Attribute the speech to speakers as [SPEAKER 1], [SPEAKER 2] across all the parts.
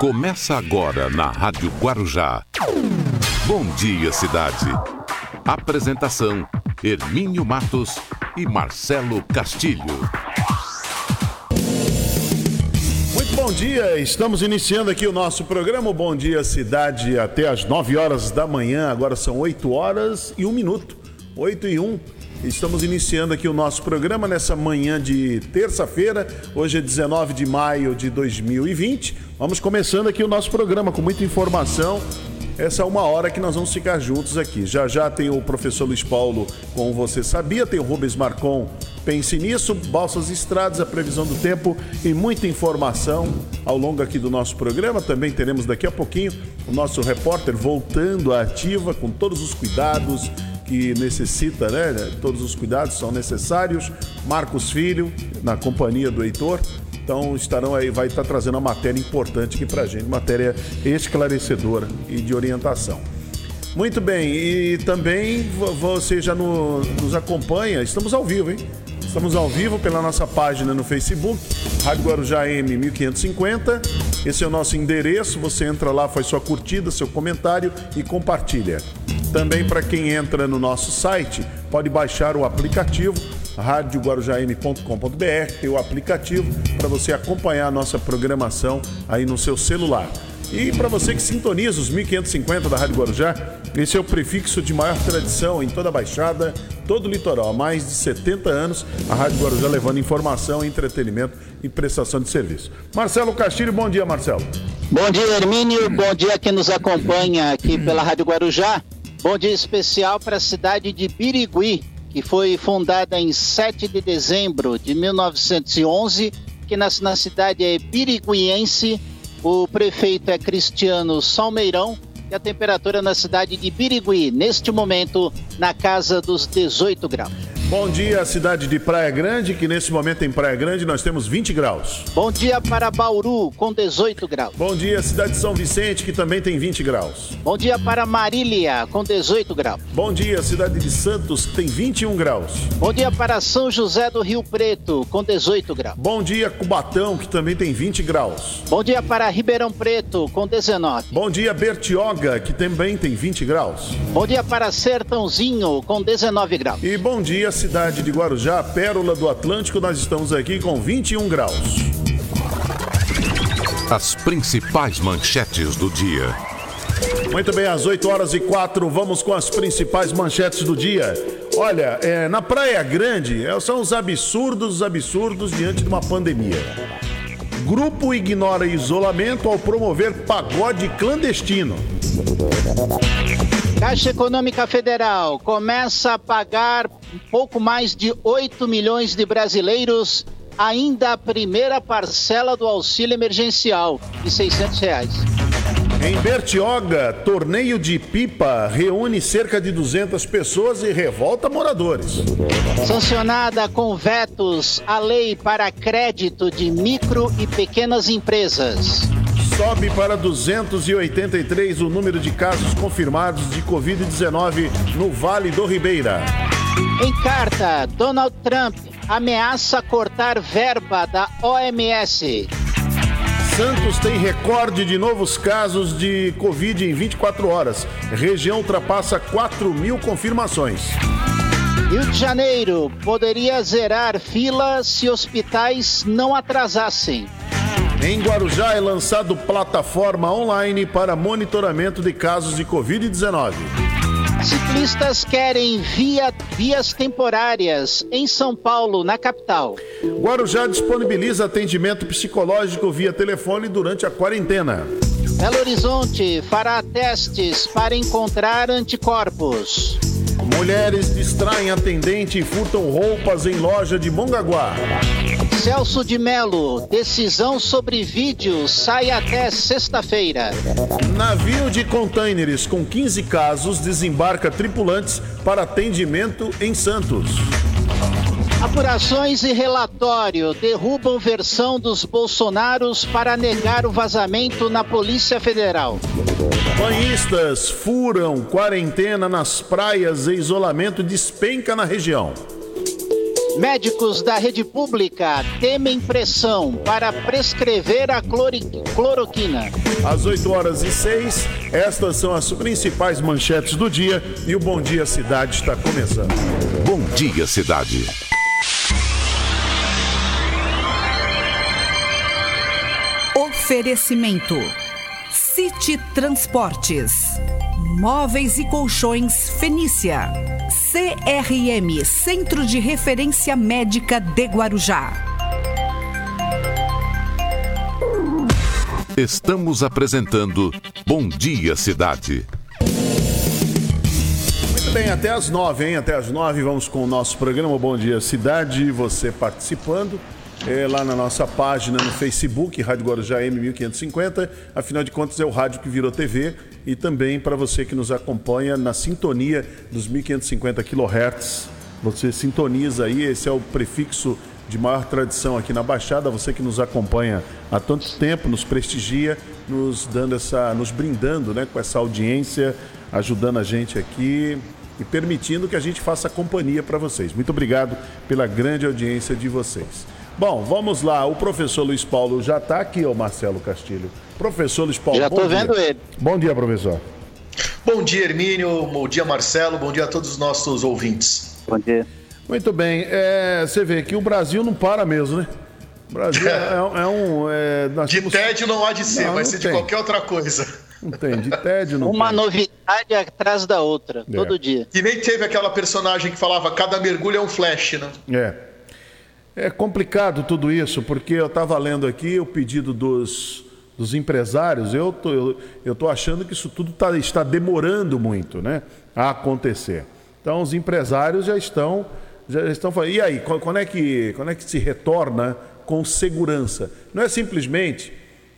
[SPEAKER 1] Começa agora na Rádio Guarujá. Bom dia, cidade. Apresentação: Hermínio Matos e Marcelo Castilho.
[SPEAKER 2] Muito bom dia, estamos iniciando aqui o nosso programa Bom Dia Cidade até às 9 horas da manhã, agora são 8 horas e 1 minuto, 8 e 1. Estamos iniciando aqui o nosso programa nessa manhã de terça-feira, hoje é 19 de maio de 2020. Vamos começando aqui o nosso programa com muita informação. Essa é uma hora que nós vamos ficar juntos aqui. Já já tem o professor Luiz Paulo com Você Sabia, tem o Rubens Marcon, pense nisso, Balsas Estradas, a previsão do tempo e muita informação ao longo aqui do nosso programa. Também teremos daqui a pouquinho o nosso repórter voltando à ativa com todos os cuidados que necessita, né? Todos os cuidados são necessários. Marcos Filho, na companhia do Heitor. Então estarão aí, vai estar trazendo uma matéria importante aqui pra gente, matéria esclarecedora e de orientação. Muito bem, e também você já no, nos acompanha, estamos ao vivo, hein? Estamos ao vivo pela nossa página no Facebook, Rádio Guarujá M 1550. Esse é o nosso endereço. Você entra lá, faz sua curtida, seu comentário e compartilha. Também para quem entra no nosso site, pode baixar o aplicativo radioguarujam.com.br, tem o aplicativo para você acompanhar a nossa programação aí no seu celular. E para você que sintoniza os 1550 da Rádio Guarujá, esse é o prefixo de maior tradição em toda a Baixada, todo o litoral. Há mais de 70 anos, a Rádio Guarujá levando informação, entretenimento e prestação de serviço. Marcelo Castilho, bom dia, Marcelo.
[SPEAKER 3] Bom dia, Hermínio. Bom dia quem nos acompanha aqui pela Rádio Guarujá. Bom dia especial para a cidade de Birigui, que foi fundada em 7 de dezembro de 1911, que nasce na cidade é biriguiense. O prefeito é Cristiano Salmeirão e a temperatura na cidade de Birigui, neste momento, na casa dos 18 graus.
[SPEAKER 2] Bom dia, cidade de Praia Grande, que nesse momento em Praia Grande nós temos 20 graus.
[SPEAKER 3] Bom dia para Bauru, com 18 graus.
[SPEAKER 2] Bom dia, cidade de São Vicente, que também tem 20 graus.
[SPEAKER 3] Bom dia para Marília, com 18 graus.
[SPEAKER 2] Bom dia, cidade de Santos, que tem 21 graus.
[SPEAKER 3] Bom dia para São José do Rio Preto, com 18 graus.
[SPEAKER 2] Bom dia, Cubatão, que também tem 20 graus.
[SPEAKER 3] Bom dia para Ribeirão Preto, com 19.
[SPEAKER 2] Bom dia, Bertioga, que também tem 20 graus.
[SPEAKER 3] Bom dia para Sertãozinho, com 19 graus.
[SPEAKER 2] E bom dia, cidade de Guarujá, Pérola do Atlântico, nós estamos aqui com 21 graus.
[SPEAKER 1] As principais manchetes do dia.
[SPEAKER 2] Muito bem, às 8 horas e 4, vamos com as principais manchetes do dia. Olha, é, na Praia Grande, é, são os absurdos, os absurdos diante de uma pandemia. Grupo ignora isolamento ao promover pagode clandestino.
[SPEAKER 3] Caixa Econômica Federal começa a pagar pouco mais de 8 milhões de brasileiros ainda a primeira parcela do auxílio emergencial de 600 reais.
[SPEAKER 2] Em Bertioga, torneio de pipa reúne cerca de 200 pessoas e revolta moradores.
[SPEAKER 3] Sancionada com vetos a lei para crédito de micro e pequenas empresas.
[SPEAKER 2] Sobe para 283 o número de casos confirmados de Covid-19 no Vale do Ribeira.
[SPEAKER 3] Em carta, Donald Trump ameaça cortar verba da OMS.
[SPEAKER 2] Santos tem recorde de novos casos de Covid em 24 horas. Região ultrapassa 4 mil confirmações.
[SPEAKER 3] Rio de Janeiro poderia zerar fila se hospitais não atrasassem.
[SPEAKER 2] Em Guarujá é lançado plataforma online para monitoramento de casos de Covid-19.
[SPEAKER 3] Ciclistas querem via, vias temporárias em São Paulo, na capital.
[SPEAKER 2] Guarujá disponibiliza atendimento psicológico via telefone durante a quarentena.
[SPEAKER 3] Belo Horizonte fará testes para encontrar anticorpos.
[SPEAKER 2] Mulheres distraem atendente e furtam roupas em loja de Mongaguá.
[SPEAKER 3] Celso de Melo, decisão sobre vídeo sai até sexta-feira.
[SPEAKER 2] Navio de contêineres com 15 casos desembarca tripulantes para atendimento em Santos.
[SPEAKER 3] Apurações e relatório derrubam versão dos Bolsonaros para negar o vazamento na Polícia Federal.
[SPEAKER 2] Banhistas furam quarentena nas praias e isolamento despenca na região.
[SPEAKER 3] Médicos da rede pública temem pressão para prescrever a cloroquina.
[SPEAKER 2] Às 8 horas e 6, estas são as principais manchetes do dia e o Bom Dia Cidade está começando.
[SPEAKER 1] Bom Dia Cidade.
[SPEAKER 4] Oferecimento: City Transportes. Móveis e Colchões Fenícia. CRM Centro de Referência Médica de Guarujá.
[SPEAKER 1] Estamos apresentando Bom Dia Cidade.
[SPEAKER 2] Muito bem, até as nove, hein? Até as nove vamos com o nosso programa Bom Dia Cidade, você participando é, lá na nossa página no Facebook, Rádio Guarujá M1550. Afinal de contas, é o rádio que virou TV. E também para você que nos acompanha na sintonia dos 1550 kHz. Você sintoniza aí, esse é o prefixo de maior tradição aqui na Baixada. Você que nos acompanha há tanto tempo, nos prestigia, nos dando essa, nos brindando, né, com essa audiência, ajudando a gente aqui e permitindo que a gente faça companhia para vocês. Muito obrigado pela grande audiência de vocês. Bom, vamos lá. O professor Luiz Paulo já está aqui, o Marcelo Castilho. Professor Luiz Paulo,
[SPEAKER 3] já estou vendo ele.
[SPEAKER 2] Bom dia, professor.
[SPEAKER 5] Bom dia, Hermínio. Bom dia, Marcelo. Bom dia a todos os nossos ouvintes.
[SPEAKER 3] Bom dia.
[SPEAKER 2] Muito bem. É, você vê que o Brasil não para mesmo, né? O Brasil é, é, é um. É,
[SPEAKER 5] de temos... tédio não há de ser, não, vai não ser tem. de qualquer outra coisa.
[SPEAKER 2] Não tem, de tédio não
[SPEAKER 3] Uma
[SPEAKER 2] tem.
[SPEAKER 3] novidade atrás da outra, é. todo dia.
[SPEAKER 5] E nem teve aquela personagem que falava cada mergulho é um flash, né?
[SPEAKER 2] É. É complicado tudo isso, porque eu estava lendo aqui o pedido dos, dos empresários, eu tô, eu, eu tô achando que isso tudo tá, está demorando muito né, a acontecer. Então os empresários já estão, já estão falando, e aí, quando é que, quando é que se retorna com segurança? Não é simplesmente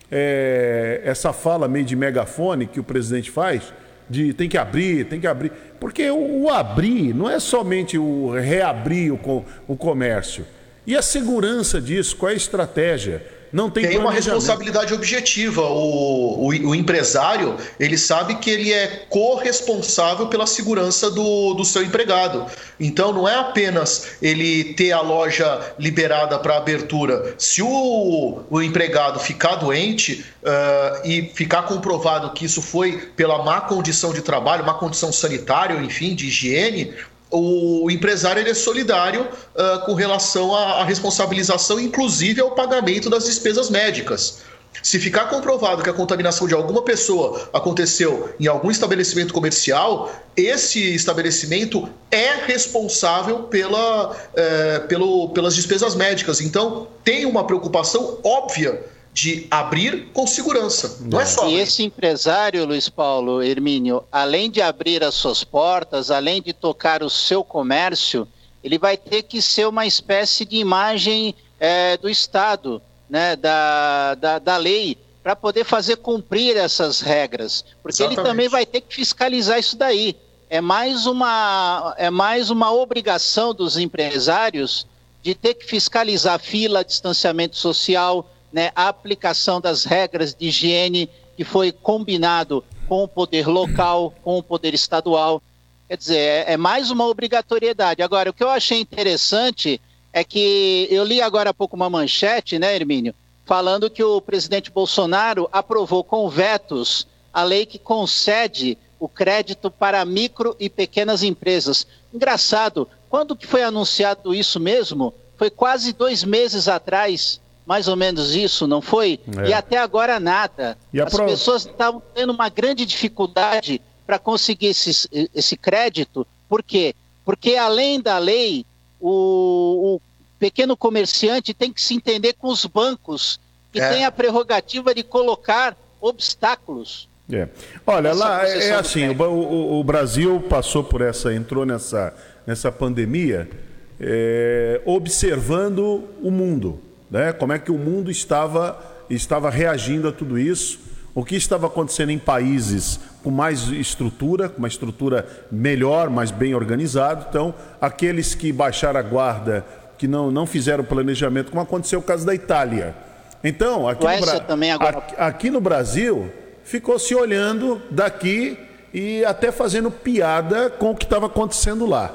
[SPEAKER 2] é, essa fala meio de megafone que o presidente faz, de tem que abrir, tem que abrir. Porque o, o abrir não é somente o reabrir o, o comércio. E a segurança disso? Qual é a estratégia? Não tem,
[SPEAKER 5] tem uma responsabilidade objetiva. O, o, o, empresário ele sabe que ele é corresponsável pela segurança do, do seu empregado. Então não é apenas ele ter a loja liberada para abertura. Se o, o empregado ficar doente uh, e ficar comprovado que isso foi pela má condição de trabalho, má condição sanitária, enfim, de higiene, o empresário ele é solidário uh, com relação à, à, responsabilização, inclusive ao pagamento das despesas médicas. Se ficar comprovado que a contaminação de alguma pessoa aconteceu em algum estabelecimento comercial, esse estabelecimento é responsável pela, eh, pelo, pelas despesas médicas. Então, tem uma preocupação óbvia de abrir com segurança. Não é só.
[SPEAKER 3] E esse empresário, Luiz Paulo Hermínio, além de abrir as suas portas, além de tocar o seu comércio, ele vai ter que ser uma espécie de imagem é, do Estado, né, da, da, da lei, para poder fazer cumprir essas regras. Porque Exatamente. ele também vai ter que fiscalizar isso daí. É mais uma, é mais uma obrigação dos empresários de ter que fiscalizar fila, distanciamento social, né, a aplicação das regras de higiene que foi combinado com o poder local, com o poder estadual. Quer dizer, é, é mais uma obrigatoriedade. Agora, o que eu achei interessante é que eu li agora há pouco uma manchete, né, Hermínio, falando que o presidente Bolsonaro aprovou com vetos a lei que concede o crédito para micro e pequenas empresas. Engraçado, quando que foi anunciado isso mesmo? Foi quase dois meses atrás mais ou menos isso, não foi? É. E até agora nada. As pro... pessoas estavam tendo uma grande dificuldade para conseguir esse, esse crédito. Por quê? Porque além da lei, o, o, pequeno comerciante tem que se entender com os bancos, que é. tem a prerrogativa de colocar obstáculos.
[SPEAKER 2] É. Olha, lá é, é assim, o, o, o, Brasil passou por essa, entrou nessa, nessa pandemia é, observando o mundo né? como é que o mundo estava, estava reagindo a tudo isso, o que estava acontecendo em países com mais estrutura, com uma estrutura melhor, mais bem organizado. Então, aqueles que baixaram a guarda, que não, não fizeram planejamento, como aconteceu o caso da Itália. Então, aqui, no, agora... aqui no Brasil, ficou se olhando daqui e até fazendo piada com o que estava acontecendo lá.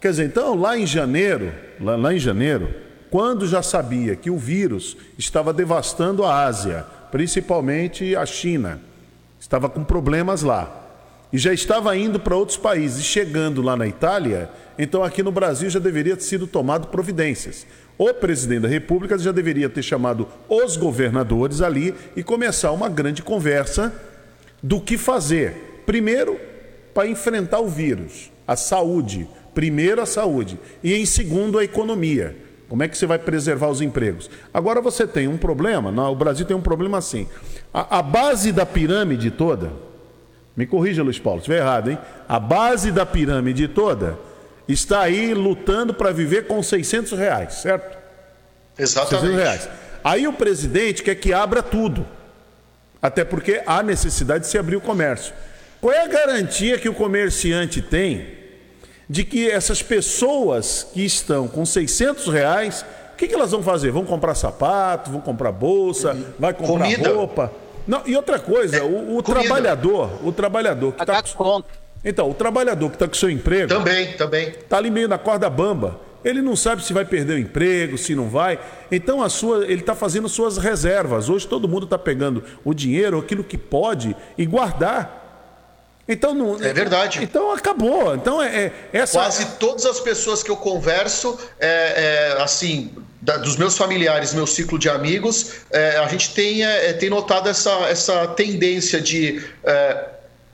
[SPEAKER 2] Quer dizer, então, lá em janeiro, lá, lá em janeiro, quando já sabia que o vírus estava devastando a Ásia, principalmente a China, estava com problemas lá, e já estava indo para outros países, chegando lá na Itália, então aqui no Brasil já deveria ter sido tomado providências. O presidente da República já deveria ter chamado os governadores ali e começar uma grande conversa do que fazer. Primeiro, para enfrentar o vírus, a saúde. Primeiro, a saúde. E em segundo, a economia. Como é que você vai preservar os empregos? Agora você tem um problema, não, o Brasil tem um problema assim. A, a base da pirâmide toda, me corrija, Luiz Paulo, se estiver errado, hein? A base da pirâmide toda está aí lutando para viver com 600 reais, certo?
[SPEAKER 5] Exatamente. 600 reais.
[SPEAKER 2] Aí o presidente quer que abra tudo, até porque há necessidade de se abrir o comércio. Qual é a garantia que o comerciante tem de que essas pessoas que estão com 600 reais, o que, que elas vão fazer? Vão comprar sapato, vão comprar bolsa, uhum. vai comprar Comida. roupa? Não, e outra coisa, é, o, o trabalhador, o trabalhador que está com... Então, o trabalhador que está com seu emprego.
[SPEAKER 5] Também, também.
[SPEAKER 2] Está ali meio na corda bamba. Ele não sabe se vai perder o emprego, se não vai. Então a sua, ele está fazendo suas reservas. Hoje todo mundo está pegando o dinheiro, aquilo que pode, e guardar. Então não.
[SPEAKER 5] É verdade.
[SPEAKER 2] Então acabou. Então é, é essa.
[SPEAKER 5] Quase todas as pessoas que eu converso, é, é assim, da, dos meus familiares, meu ciclo de amigos, é, a gente tem, é, tem notado essa, essa tendência de é,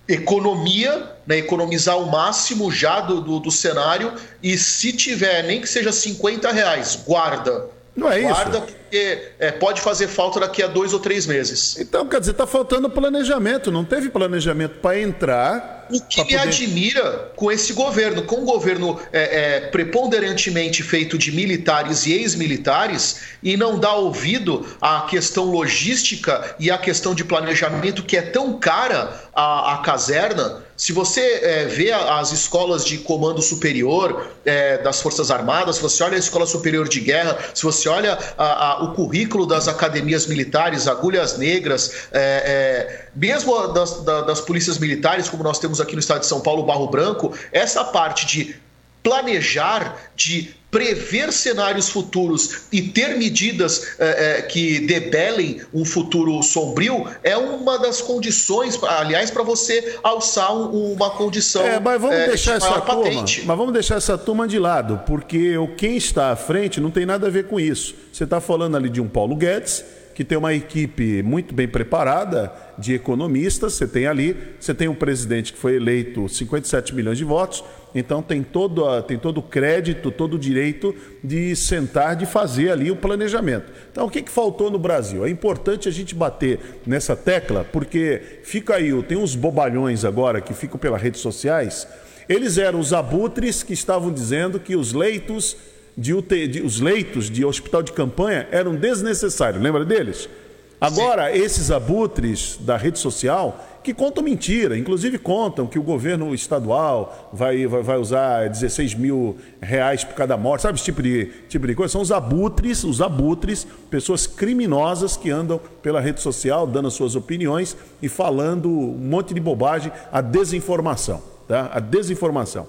[SPEAKER 5] economia, né, economizar o máximo já do, do, do, cenário e se tiver, nem que seja 50 reais, guarda.
[SPEAKER 2] Não é
[SPEAKER 5] guarda
[SPEAKER 2] isso?
[SPEAKER 5] Porque é, pode fazer falta daqui a dois ou três meses.
[SPEAKER 2] Então, quer dizer, está faltando planejamento, não teve planejamento para entrar
[SPEAKER 5] o que me poder... admira com esse governo, com um governo é, é, preponderantemente feito de militares e ex-militares, e não dá ouvido à questão logística e à questão de planejamento que é tão cara à, à caserna. Se você é, vê as escolas de comando superior é, das Forças Armadas, se você olha a Escola Superior de Guerra, se você olha a, a, o currículo das academias militares, agulhas negras, é, é mesmo das, das polícias militares, como nós temos aqui no estado de São Paulo, Barro Branco, essa parte de planejar, de prever cenários futuros e ter medidas é, é, que debelem um futuro sombrio é uma das condições, aliás, para você alçar um, uma condição. É,
[SPEAKER 2] mas vamos é, deixar essa turma, patente. mas vamos deixar essa turma de lado, porque o quem está à frente não tem nada a ver com isso. Você está falando ali de um Paulo Guedes que tem uma equipe muito bem preparada de economistas. Você tem ali, você tem um presidente que foi eleito 57 milhões de votos, então tem todo, tem todo o crédito, todo o direito de sentar, de fazer ali o planejamento. Então, o que, que faltou no Brasil? É importante a gente bater nessa tecla, porque fica aí, tem uns bobalhões agora que ficam pelas redes sociais. Eles eram os abutres que estavam dizendo que os leitos de, UTI, de os leitos de hospital de campanha eram desnecessários. Lembra deles? Agora, Sim. esses abutres da rede social que contam mentira, inclusive contam que o governo estadual vai, vai, vai, usar 16 mil reais por cada morte, sabe esse tipo de, tipo de coisa? São os abutres, os abutres, pessoas criminosas que andam pela rede social dando as suas opiniões e falando um monte de bobagem, a desinformação, tá? A desinformação.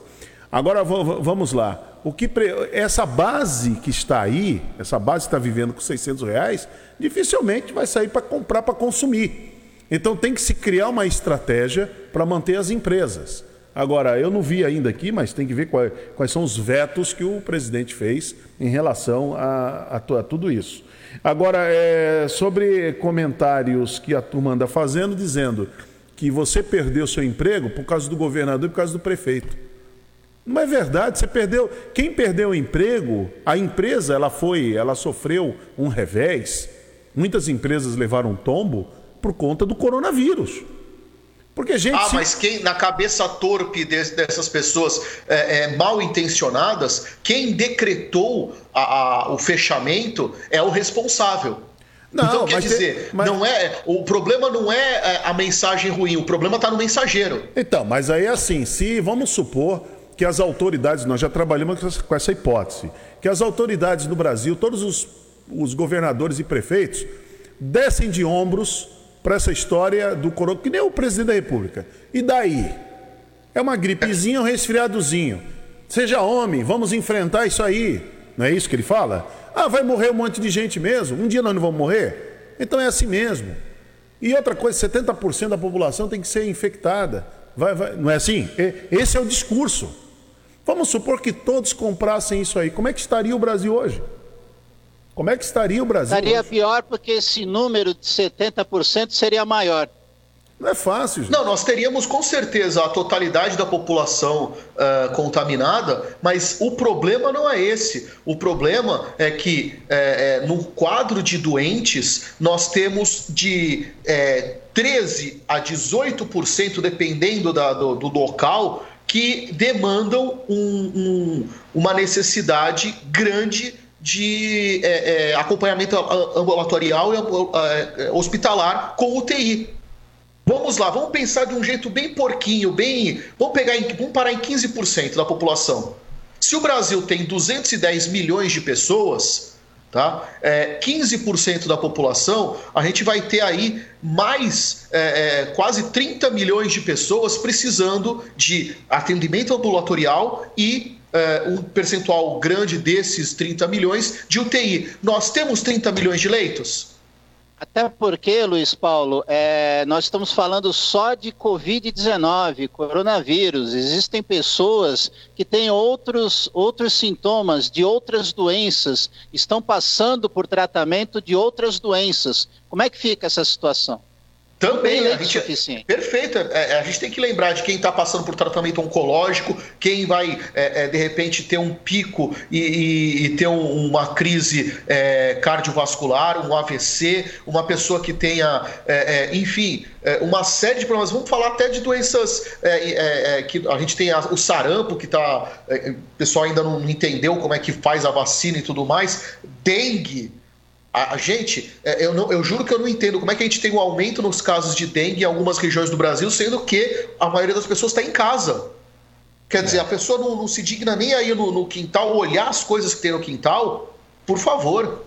[SPEAKER 2] Agora vamos lá o que essa base que está aí, essa base que está vivendo com 600 reais, dificilmente vai sair para comprar para consumir. Então tem que se criar uma estratégia para manter as empresas. Agora, eu não vi ainda aqui, mas tem que ver quais, quais são os vetos que o presidente fez em relação a, a, a tudo isso. Agora, é, sobre comentários que a turma anda fazendo, dizendo que você perdeu seu emprego por causa do governador e por causa do prefeito. Não é verdade, você perdeu. Quem perdeu o emprego, a empresa ela foi, ela sofreu um revés. Muitas empresas levaram um tombo por conta do coronavírus. Porque gente.
[SPEAKER 5] Ah, se... mas quem na cabeça torpe dessas pessoas é, é, mal intencionadas, quem decretou a, a, o fechamento é o responsável. Não, então quer dizer, mas... não é o problema não é, é a mensagem ruim, o problema está no mensageiro.
[SPEAKER 2] Então, mas aí é assim, se vamos supor que as autoridades, nós já trabalhamos com essa hipótese, que as autoridades no Brasil, todos os, os governadores e prefeitos, descem de ombros para essa história do coronavírus, que nem o presidente da República. E daí? É uma gripezinha, um resfriadozinho. Seja homem, vamos enfrentar isso aí. Não é isso que ele fala? Ah, vai morrer um monte de gente mesmo. Um dia nós não vamos morrer? Então é assim mesmo. E outra coisa, 70% da população tem que ser infectada. Vai, vai, não é assim? Esse é o discurso. Vamos supor que todos comprassem isso aí. Como é que estaria o Brasil hoje? Como é que estaria o Brasil?
[SPEAKER 3] Estaria
[SPEAKER 2] hoje?
[SPEAKER 3] pior porque esse número de 70% seria maior.
[SPEAKER 2] Não é fácil. Gente.
[SPEAKER 5] Não, nós teríamos com certeza a totalidade da população uh, contaminada, mas o problema não é esse. O problema é que é, é, no quadro de doentes nós temos de é, 13 a 18%, dependendo da, do, do local, que demandam um, um, uma necessidade grande de é, é, acompanhamento ambulatorial e é, hospitalar com UTI. Vamos lá, vamos pensar de um jeito bem porquinho, bem. Vamos pegar em, vamos parar em 15% da população. Se o Brasil tem 210 milhões de pessoas, tá? É, 15% da população, a gente vai ter aí mais é, é, quase 30 milhões de pessoas precisando de atendimento ambulatorial e é, um percentual grande desses 30 milhões de UTI. Nós temos 30 milhões de leitos?
[SPEAKER 3] Até porque, Luiz Paulo, é, nós estamos falando só de Covid-19, coronavírus. Existem pessoas que têm outros, outros sintomas de outras doenças, estão passando por tratamento de outras doenças. Como é que fica essa situação?
[SPEAKER 5] Também, a gente, suficiente. perfeito. É, é, a gente tem que lembrar de quem está passando por tratamento oncológico, quem vai, é, é, de repente, ter um pico e, e, e ter um, uma crise é, cardiovascular, um AVC, uma pessoa que tenha, é, enfim, uma série de problemas. Vamos falar até de doenças que a gente tem a, o sarampo, que tá, o pessoal ainda não entendeu como é que faz a vacina e tudo mais, dengue a, gente, é, eu, não, eu juro que eu não entendo como é que a gente tem um aumento nos casos de dengue em algumas regiões do Brasil, sendo que a maioria das pessoas está em casa. Quer dizer, a pessoa não, não se digna nem aí no, no, quintal olhar as coisas que tem no quintal. Por favor.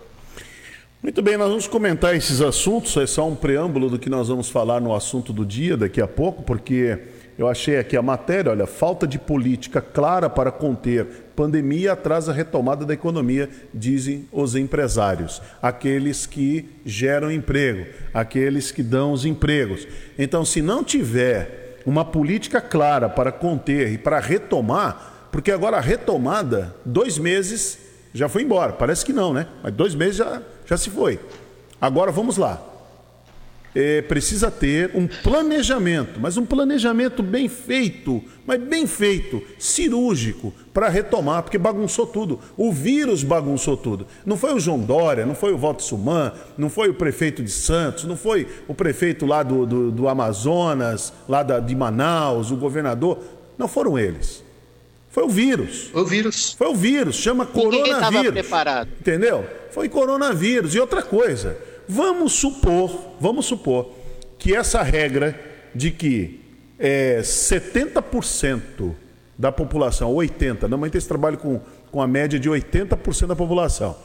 [SPEAKER 2] Muito bem, nós vamos comentar esses assuntos. É só um preâmbulo do que nós vamos falar no assunto do dia daqui a pouco, porque eu achei aqui a matéria, olha, falta de política clara para conter pandemia atrasa a retomada da economia, dizem os empresários, aqueles que geram emprego, aqueles que dão os empregos. Então, se não tiver uma política clara para conter e para retomar, porque agora a retomada, dois meses já foi embora, parece que não, né? Mas dois meses já, já se foi. Agora vamos lá é, precisa ter um planejamento, mas um planejamento bem feito, mas bem feito, cirúrgico, para retomar, porque bagunçou tudo. O vírus bagunçou tudo. Não foi o João Dória, não foi o Walter Suman, não foi o prefeito de Santos, não foi o prefeito lá do, do, do Amazonas, lá da, de Manaus, o governador. Não foram eles. Foi o vírus.
[SPEAKER 5] O vírus.
[SPEAKER 2] Foi o vírus, chama coronavírus. Ninguém estava
[SPEAKER 3] preparado.
[SPEAKER 2] Entendeu? Foi coronavírus. E outra coisa, Vamos supor, vamos supor que essa regra de que é, 70% da população, 80%, normalmente esse trabalho com, com a média de 80% da população,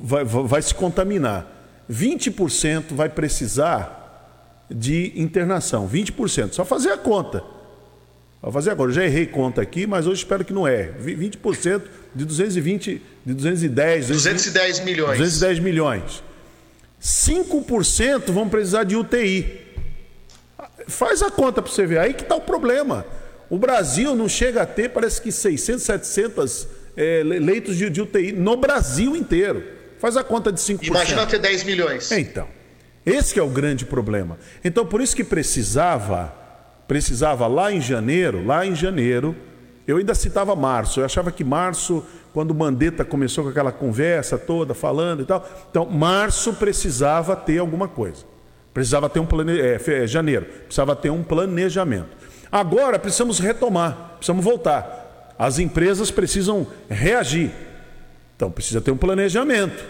[SPEAKER 2] vai, vai se contaminar. 20% vai precisar de internação, 20%. Só fazer a conta. Vou fazer agora. Eu já errei conta aqui, mas hoje espero que não é. 20% de 220, de 210,
[SPEAKER 5] 210 milhões.
[SPEAKER 2] 210 milhões. 5% vão precisar de UTI. Faz a conta para você ver. Aí que está o problema. O Brasil não chega a ter, parece que 600, 700 é, leitos de, de, UTI no Brasil inteiro. Faz a conta de 5%.
[SPEAKER 5] Imagina ter 10 milhões.
[SPEAKER 2] Então, esse é o grande problema. Então, por isso que precisava, precisava lá em janeiro, lá em janeiro, eu ainda citava março. Eu achava que março quando Mandetta começou com aquela conversa toda, falando e tal. Então, março precisava ter alguma coisa. Precisava ter um planejamento. É, é, janeiro, precisava ter um planejamento. Agora precisamos retomar, precisamos voltar. As empresas precisam reagir. Então, precisa ter um planejamento.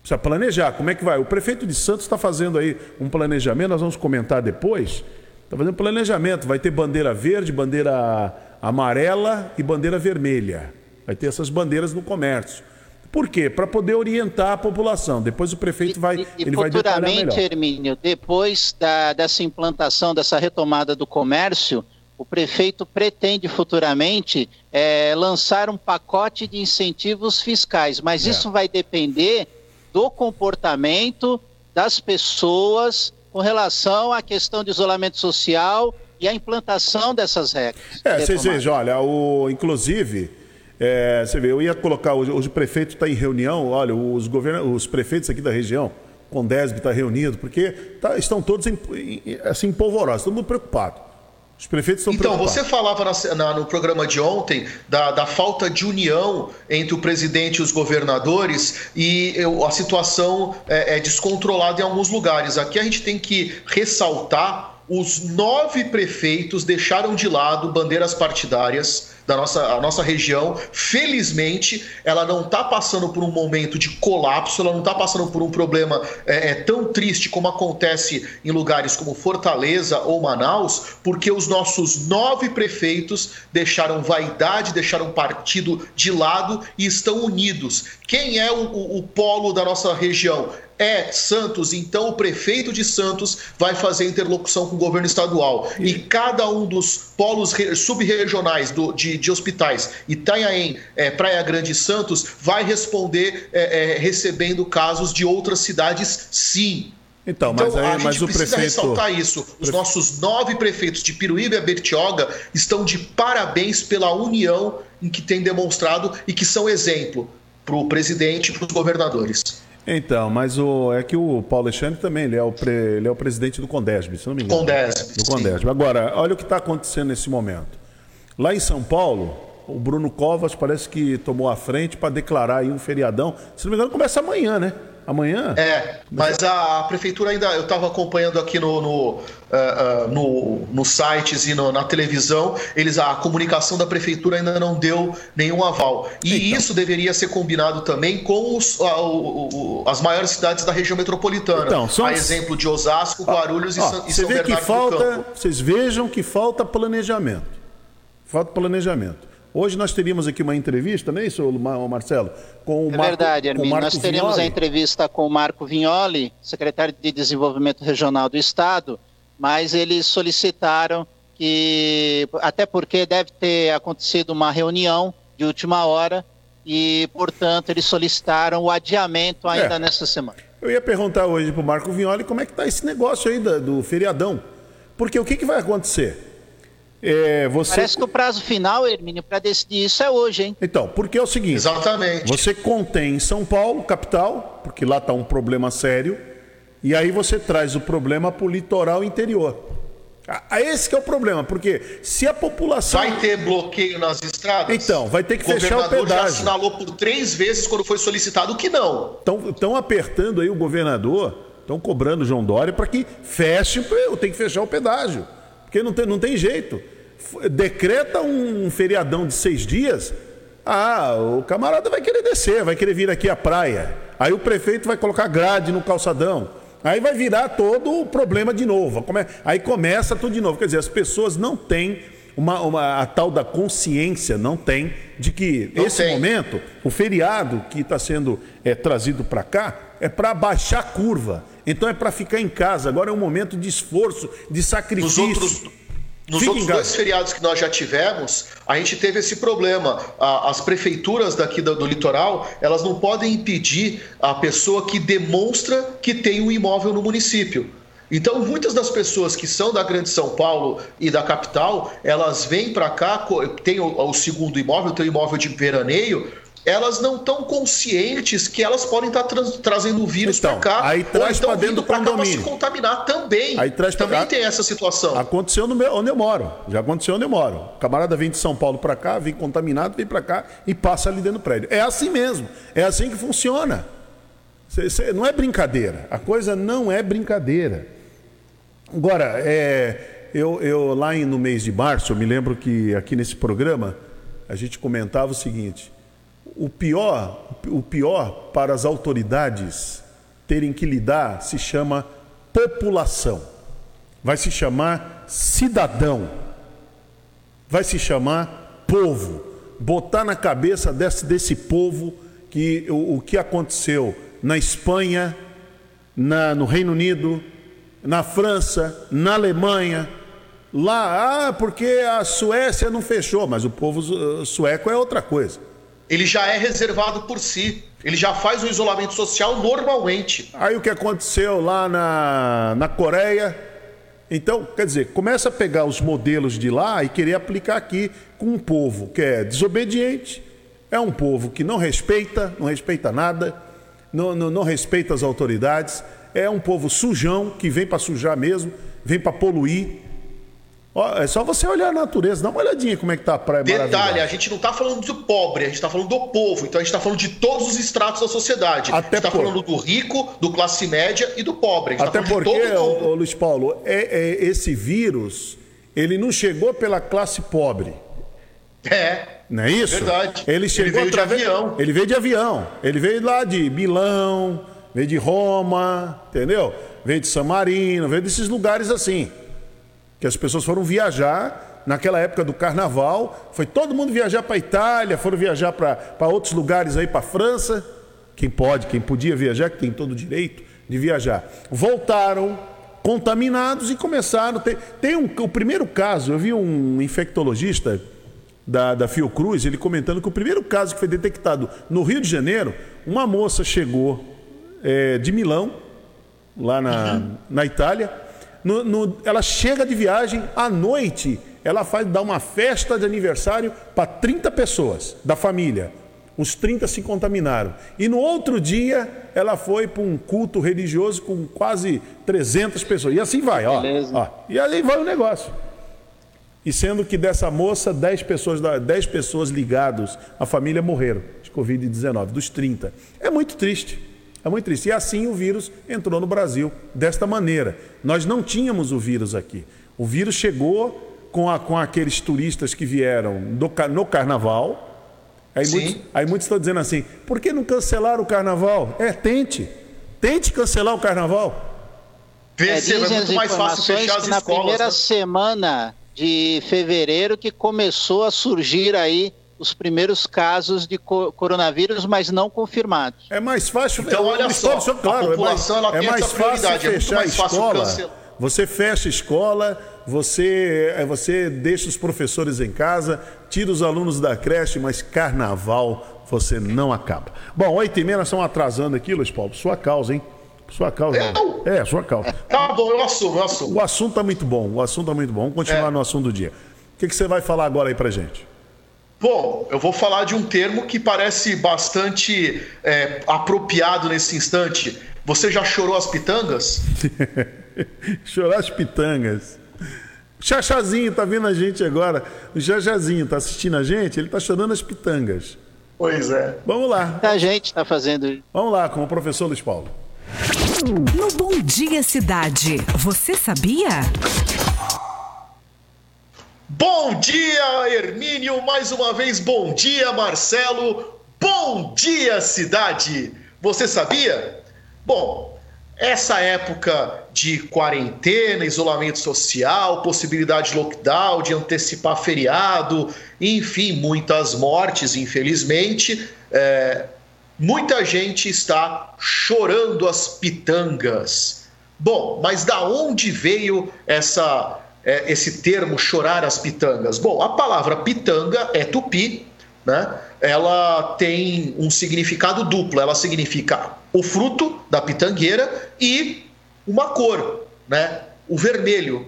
[SPEAKER 2] Precisa planejar. Como é que vai? O prefeito de Santos está fazendo aí um planejamento, nós vamos comentar depois. Está fazendo planejamento. Vai ter bandeira verde, bandeira amarela e bandeira vermelha. Vai ter essas bandeiras no comércio. Por quê? Para poder orientar a população. Depois o prefeito vai.
[SPEAKER 3] E, e ele futuramente, vai Hermínio, depois da, dessa implantação, dessa retomada do comércio, o prefeito pretende futuramente é, lançar um pacote de incentivos fiscais, mas é. isso vai depender do comportamento das pessoas com relação à questão de isolamento social e a implantação dessas regras.
[SPEAKER 2] É, vocês vejam, olha, o, inclusive, é, você vê, eu ia colocar, hoje, hoje o prefeito está em reunião, olha, os, govern... os prefeitos aqui da região, Condesb está reunido, porque tá, estão todos em, assim, polvorosos, todo mundo preocupado. Os prefeitos estão
[SPEAKER 5] Então, você falava na, na, no programa de ontem da, da, falta de união entre o presidente e os governadores e eu, a situação é, é descontrolada em alguns lugares. Aqui a gente tem que ressaltar os nove prefeitos deixaram de lado bandeiras partidárias da nossa, a nossa região. Felizmente, ela não está passando por um momento de colapso, ela não está passando por um problema é, é, tão triste como acontece em lugares como Fortaleza ou Manaus, porque os nossos nove prefeitos deixaram vaidade, deixaram partido de lado e estão unidos. Quem é o, o, o polo da nossa região? É Santos, então o prefeito de Santos vai fazer interlocução com o governo estadual. E cada um dos polos sub-regionais de, de hospitais, Itanhaém, é, Praia Grande e Santos, vai responder é, é, recebendo casos de outras cidades, sim.
[SPEAKER 2] Então, mas, então, aí, a gente precisa prefeito...
[SPEAKER 5] ressaltar isso. Os nossos nove prefeitos de Piruíba e Bertioga estão de parabéns pela união em que tem demonstrado e que são exemplo para o presidente e para os governadores.
[SPEAKER 2] Então, mas o, é que o Paulo Alexandre também, ele é o, pre, ele é o presidente do Condesb, se não me engano.
[SPEAKER 5] Condesb.
[SPEAKER 2] Do Condesb. Sim. Agora, olha o que está acontecendo nesse momento. Lá em São Paulo, o Bruno Covas parece que tomou a frente para declarar aí um feriadão. Se não me engano, começa amanhã, né? Amanhã?
[SPEAKER 5] É, mas a, a prefeitura ainda. Eu estava acompanhando aqui no, no, uh, uh, no, no sites e no, na televisão, eles a comunicação da prefeitura ainda não deu nenhum aval. E então. isso deveria ser combinado também com os, uh, as maiores cidades da região metropolitana. Então, são... A exemplo de Osasco, Guarulhos e, São, e São Bernardo
[SPEAKER 2] que falta, Vocês vejam que falta planejamento. Falta planejamento. Hoje nós teríamos aqui uma entrevista, não é isso, Marcelo?
[SPEAKER 3] Com o é Marco, verdade, Hermínio. Nós teríamos Vignoli. a entrevista com o Marco Vignoli, secretário de Desenvolvimento Regional do Estado, mas eles solicitaram que, até porque deve ter acontecido uma reunião de última hora e, portanto, eles solicitaram o adiamento ainda é. nessa semana.
[SPEAKER 2] Eu ia perguntar hoje para o Marco Vignoli como é que está esse negócio aí do, do feriadão. Porque o que, que vai acontecer?
[SPEAKER 3] É, você... Parece que o prazo final, Hermínio, para decidir isso é hoje, hein?
[SPEAKER 2] Então, porque é o seguinte:
[SPEAKER 5] Exatamente.
[SPEAKER 2] Você contém São Paulo, capital, porque lá está um problema sério, e aí você traz o problema para o litoral interior. Esse é o problema, porque se a população.
[SPEAKER 5] Vai ter bloqueio nas estradas?
[SPEAKER 2] Então, vai ter que fechar o pedágio. O governador já
[SPEAKER 5] assinalou por três vezes quando foi solicitado que não.
[SPEAKER 2] Estão apertando aí o governador, estão cobrando o João Dória para que feche, tem que fechar o pedágio. Porque não tem, não tem jeito. Decreta um feriadão de seis dias, ah, o camarada vai querer descer, vai querer vir aqui à praia. Aí o prefeito vai colocar grade no calçadão. Aí vai virar todo o problema de novo. Aí começa tudo de novo. Quer dizer, as pessoas não têm uma, uma, a tal da consciência, não tem, de que não esse tem. momento, o feriado que está sendo é, trazido para cá, é para baixar a curva. Então é para ficar em casa. Agora é um momento de esforço, de sacrifício.
[SPEAKER 5] Nos outros, nos outros dois feriados que nós já tivemos, a gente teve esse problema. As prefeituras daqui do, do, litoral, elas não podem impedir a pessoa que demonstra que tem um imóvel no município. Então, muitas das pessoas que são da Grande São Paulo e da capital, elas vêm para cá, tem o, o, segundo imóvel, tem o imóvel de veraneio, elas não estão conscientes que elas podem estar tra trazendo o vírus então, para cá.
[SPEAKER 2] Aí traz para dentro do condomínio.
[SPEAKER 5] se contaminar também.
[SPEAKER 2] Aí traz
[SPEAKER 5] também
[SPEAKER 2] cá.
[SPEAKER 5] tem essa situação.
[SPEAKER 2] Aconteceu no meu, onde eu moro. Já aconteceu onde eu moro. O camarada vem de São Paulo para cá, vem contaminado, vem para cá e passa ali dentro do prédio. É assim mesmo. É assim que funciona. Cê, cê, não é brincadeira. A coisa não é brincadeira. Agora, é, eu, eu lá no mês de março, eu me lembro que aqui nesse programa a gente comentava o seguinte o pior, o pior para as autoridades terem que lidar se chama população. Vai se chamar cidadão. Vai se chamar povo. Botar na cabeça desse, desse povo que o, o que aconteceu na Espanha, na, no Reino Unido, na França, na Alemanha, Lá, ah, porque a Suécia não fechou, mas o povo sueco é outra coisa.
[SPEAKER 5] Ele já é reservado por si. Ele já faz o isolamento social normalmente.
[SPEAKER 2] Aí o que aconteceu lá na, na Coreia? Então, quer dizer, começa a pegar os modelos de lá e querer aplicar aqui com um povo que é desobediente, é um povo que não respeita, não respeita nada, não, não, não respeita as autoridades, é um povo sujão que vem para sujar mesmo, vem para poluir. É só você olhar a natureza, dá uma olhadinha como é que tá a praia
[SPEAKER 5] Detalhe, a gente não está falando do pobre, a gente está falando do povo. Então a gente está falando de todos os estratos da sociedade. Até a gente está por... falando do rico, do classe média e do pobre.
[SPEAKER 2] Tá Até tá porque, ô, ô, Luiz Paulo, é, é, esse vírus, ele não chegou pela classe pobre.
[SPEAKER 5] É.
[SPEAKER 2] Não é isso?
[SPEAKER 5] Verdade.
[SPEAKER 2] Ele chegou
[SPEAKER 5] ele veio
[SPEAKER 2] através...
[SPEAKER 5] de avião.
[SPEAKER 2] Ele veio de avião. Ele veio lá de Milão, veio de Roma, entendeu? Veio de San Marino, veio desses lugares assim que as pessoas foram viajar naquela época do carnaval, foi todo mundo viajar para a Itália, foram viajar para outros lugares aí, para a França, quem pode, quem podia viajar, que tem todo o direito de viajar. Voltaram contaminados e começaram. Tem, tem um, o primeiro caso, eu vi um infectologista da, da Fiocruz, ele comentando que o primeiro caso que foi detectado no Rio de Janeiro, uma moça chegou é, de Milão, lá na, uhum. na Itália, no, no, ela chega de viagem, à noite, ela faz dar uma festa de aniversário para 30 pessoas da família. Uns 30 se contaminaram. E no outro dia, ela foi para um culto religioso com quase 300 pessoas. E assim vai, ó, ó. E aí vai o negócio. E sendo que dessa moça, 10 pessoas, 10 pessoas ligadas à família morreram de Covid-19, dos 30. É muito triste. É muito triste. E assim o vírus entrou no Brasil, desta maneira. Nós não tínhamos o vírus aqui. O vírus chegou com, a, com aqueles turistas que vieram do, no carnaval. Aí muitos, aí muitos estão dizendo assim: por que não cancelaram o carnaval? É, tente. Tente cancelar o carnaval.
[SPEAKER 3] Perceba, é, é muito mais fácil fechar as escolas. Na primeira né? semana de fevereiro que começou a surgir aí os primeiros casos de co coronavírus, mas não confirmados.
[SPEAKER 2] É mais fácil.
[SPEAKER 5] Então, olha só,
[SPEAKER 2] claro, a população é mais, ela é mais fácil é fechar é a escola. Você fecha a escola, você, é, você deixa os professores em casa, tira os alunos da creche, mas carnaval você não acaba. Bom, oito e meia nós estamos atrasando aqui, Luiz Paulo, sua causa, hein? Sua causa. Eu? É, sua causa.
[SPEAKER 5] Tá bom, eu assumo, eu assumo.
[SPEAKER 2] O assunto está muito bom, o assunto está muito bom. Vamos continuar é. no assunto do dia. O que, que você vai falar agora aí pra gente?
[SPEAKER 5] Bom, eu vou falar de um termo que parece bastante é, apropriado nesse instante. Você já chorou as pitangas?
[SPEAKER 2] Chorar as pitangas. O Chachazinho tá vendo a gente agora. O Chachazinho tá assistindo a gente, ele tá chorando as pitangas.
[SPEAKER 5] Pois é.
[SPEAKER 2] Vamos lá.
[SPEAKER 3] A gente tá fazendo.
[SPEAKER 2] Vamos lá, com o professor Luiz Paulo.
[SPEAKER 4] No Bom Dia Cidade, você sabia?
[SPEAKER 5] Bom dia, Hermínio, mais uma vez bom dia, Marcelo. Bom dia, cidade. Você sabia? Bom, essa época de quarentena, isolamento social, possibilidade de lockdown, de antecipar feriado, enfim, muitas mortes, infelizmente, é, muita gente está chorando as pitangas. Bom, mas da onde veio essa é, esse termo chorar as pitangas? Bom, a palavra pitanga é tupi, né? ela tem um significado duplo. Ela significa o fruto da pitangueira e uma cor, né? o vermelho.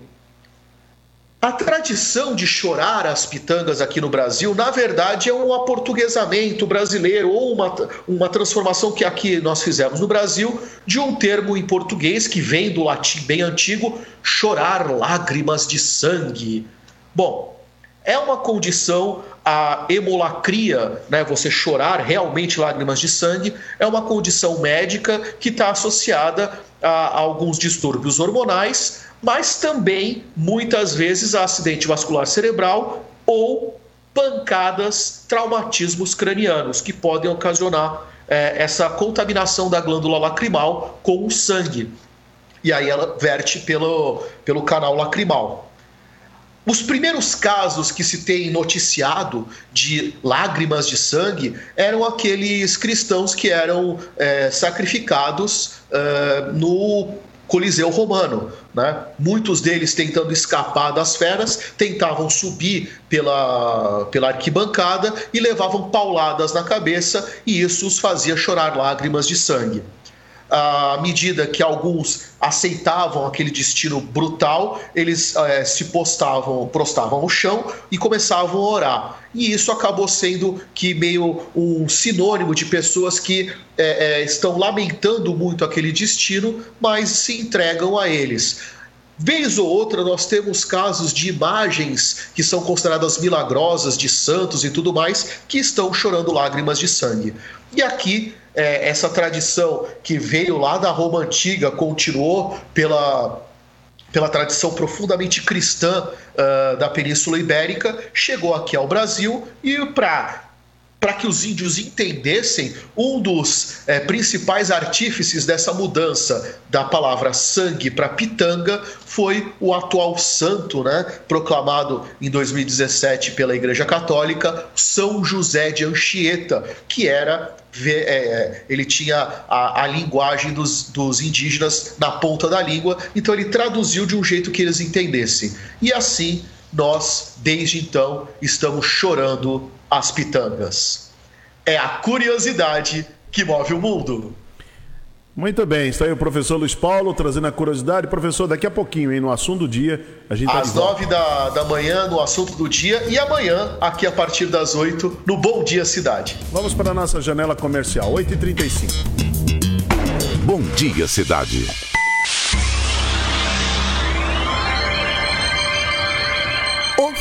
[SPEAKER 5] A tradição de chorar as pitangas aqui no Brasil, na verdade, é um aportuguesamento brasileiro ou uma, uma transformação que aqui nós fizemos no Brasil de um termo em português que vem do latim bem antigo, chorar lágrimas de sangue. Bom, é uma condição, a hemolacria, né, você chorar realmente lágrimas de sangue, é uma condição médica que está associada a, a alguns distúrbios hormonais, mas também muitas vezes acidente vascular cerebral ou pancadas, traumatismos cranianos que podem ocasionar é, essa contaminação da glândula lacrimal com o sangue. E aí ela verte pelo, pelo canal lacrimal. Os primeiros casos que se tem noticiado de lágrimas de sangue eram aqueles cristãos que eram é, sacrificados é, no Coliseu Romano. Né? Muitos deles tentando escapar das feras, tentavam subir pela, pela arquibancada e levavam pauladas na cabeça, e isso os fazia chorar lágrimas de sangue à medida que alguns aceitavam aquele destino brutal, eles é, se postavam, prostavam ao chão e começavam a orar. E isso acabou sendo que meio um sinônimo de pessoas que é, é, estão lamentando muito aquele destino, mas se entregam a eles. Vez ou outra nós temos casos de imagens que são consideradas milagrosas de santos e tudo mais que estão chorando lágrimas de sangue. E aqui é, essa tradição que veio lá da Roma antiga, continuou pela, pela tradição profundamente cristã uh, da Península Ibérica, chegou aqui ao Brasil e para para que os índios entendessem, um dos é, principais artífices dessa mudança da palavra sangue para pitanga foi o atual santo, né, proclamado em 2017 pela Igreja Católica, São José de Anchieta, que era é, é, ele tinha a, a linguagem dos, dos, indígenas na ponta da língua, então ele traduziu de um jeito que eles entendessem. E assim, nós, desde então, estamos chorando as pitangas. É a curiosidade que move o mundo.
[SPEAKER 2] Muito bem, está aí o professor Luiz Paulo trazendo a curiosidade. Professor, daqui a pouquinho, hein, no assunto do dia,
[SPEAKER 5] a gente tá Às nove da, da manhã, no assunto do dia, e amanhã, aqui a partir das oito, no Bom Dia Cidade.
[SPEAKER 2] Vamos para a nossa janela comercial, 8h35.
[SPEAKER 1] Bom Dia Cidade.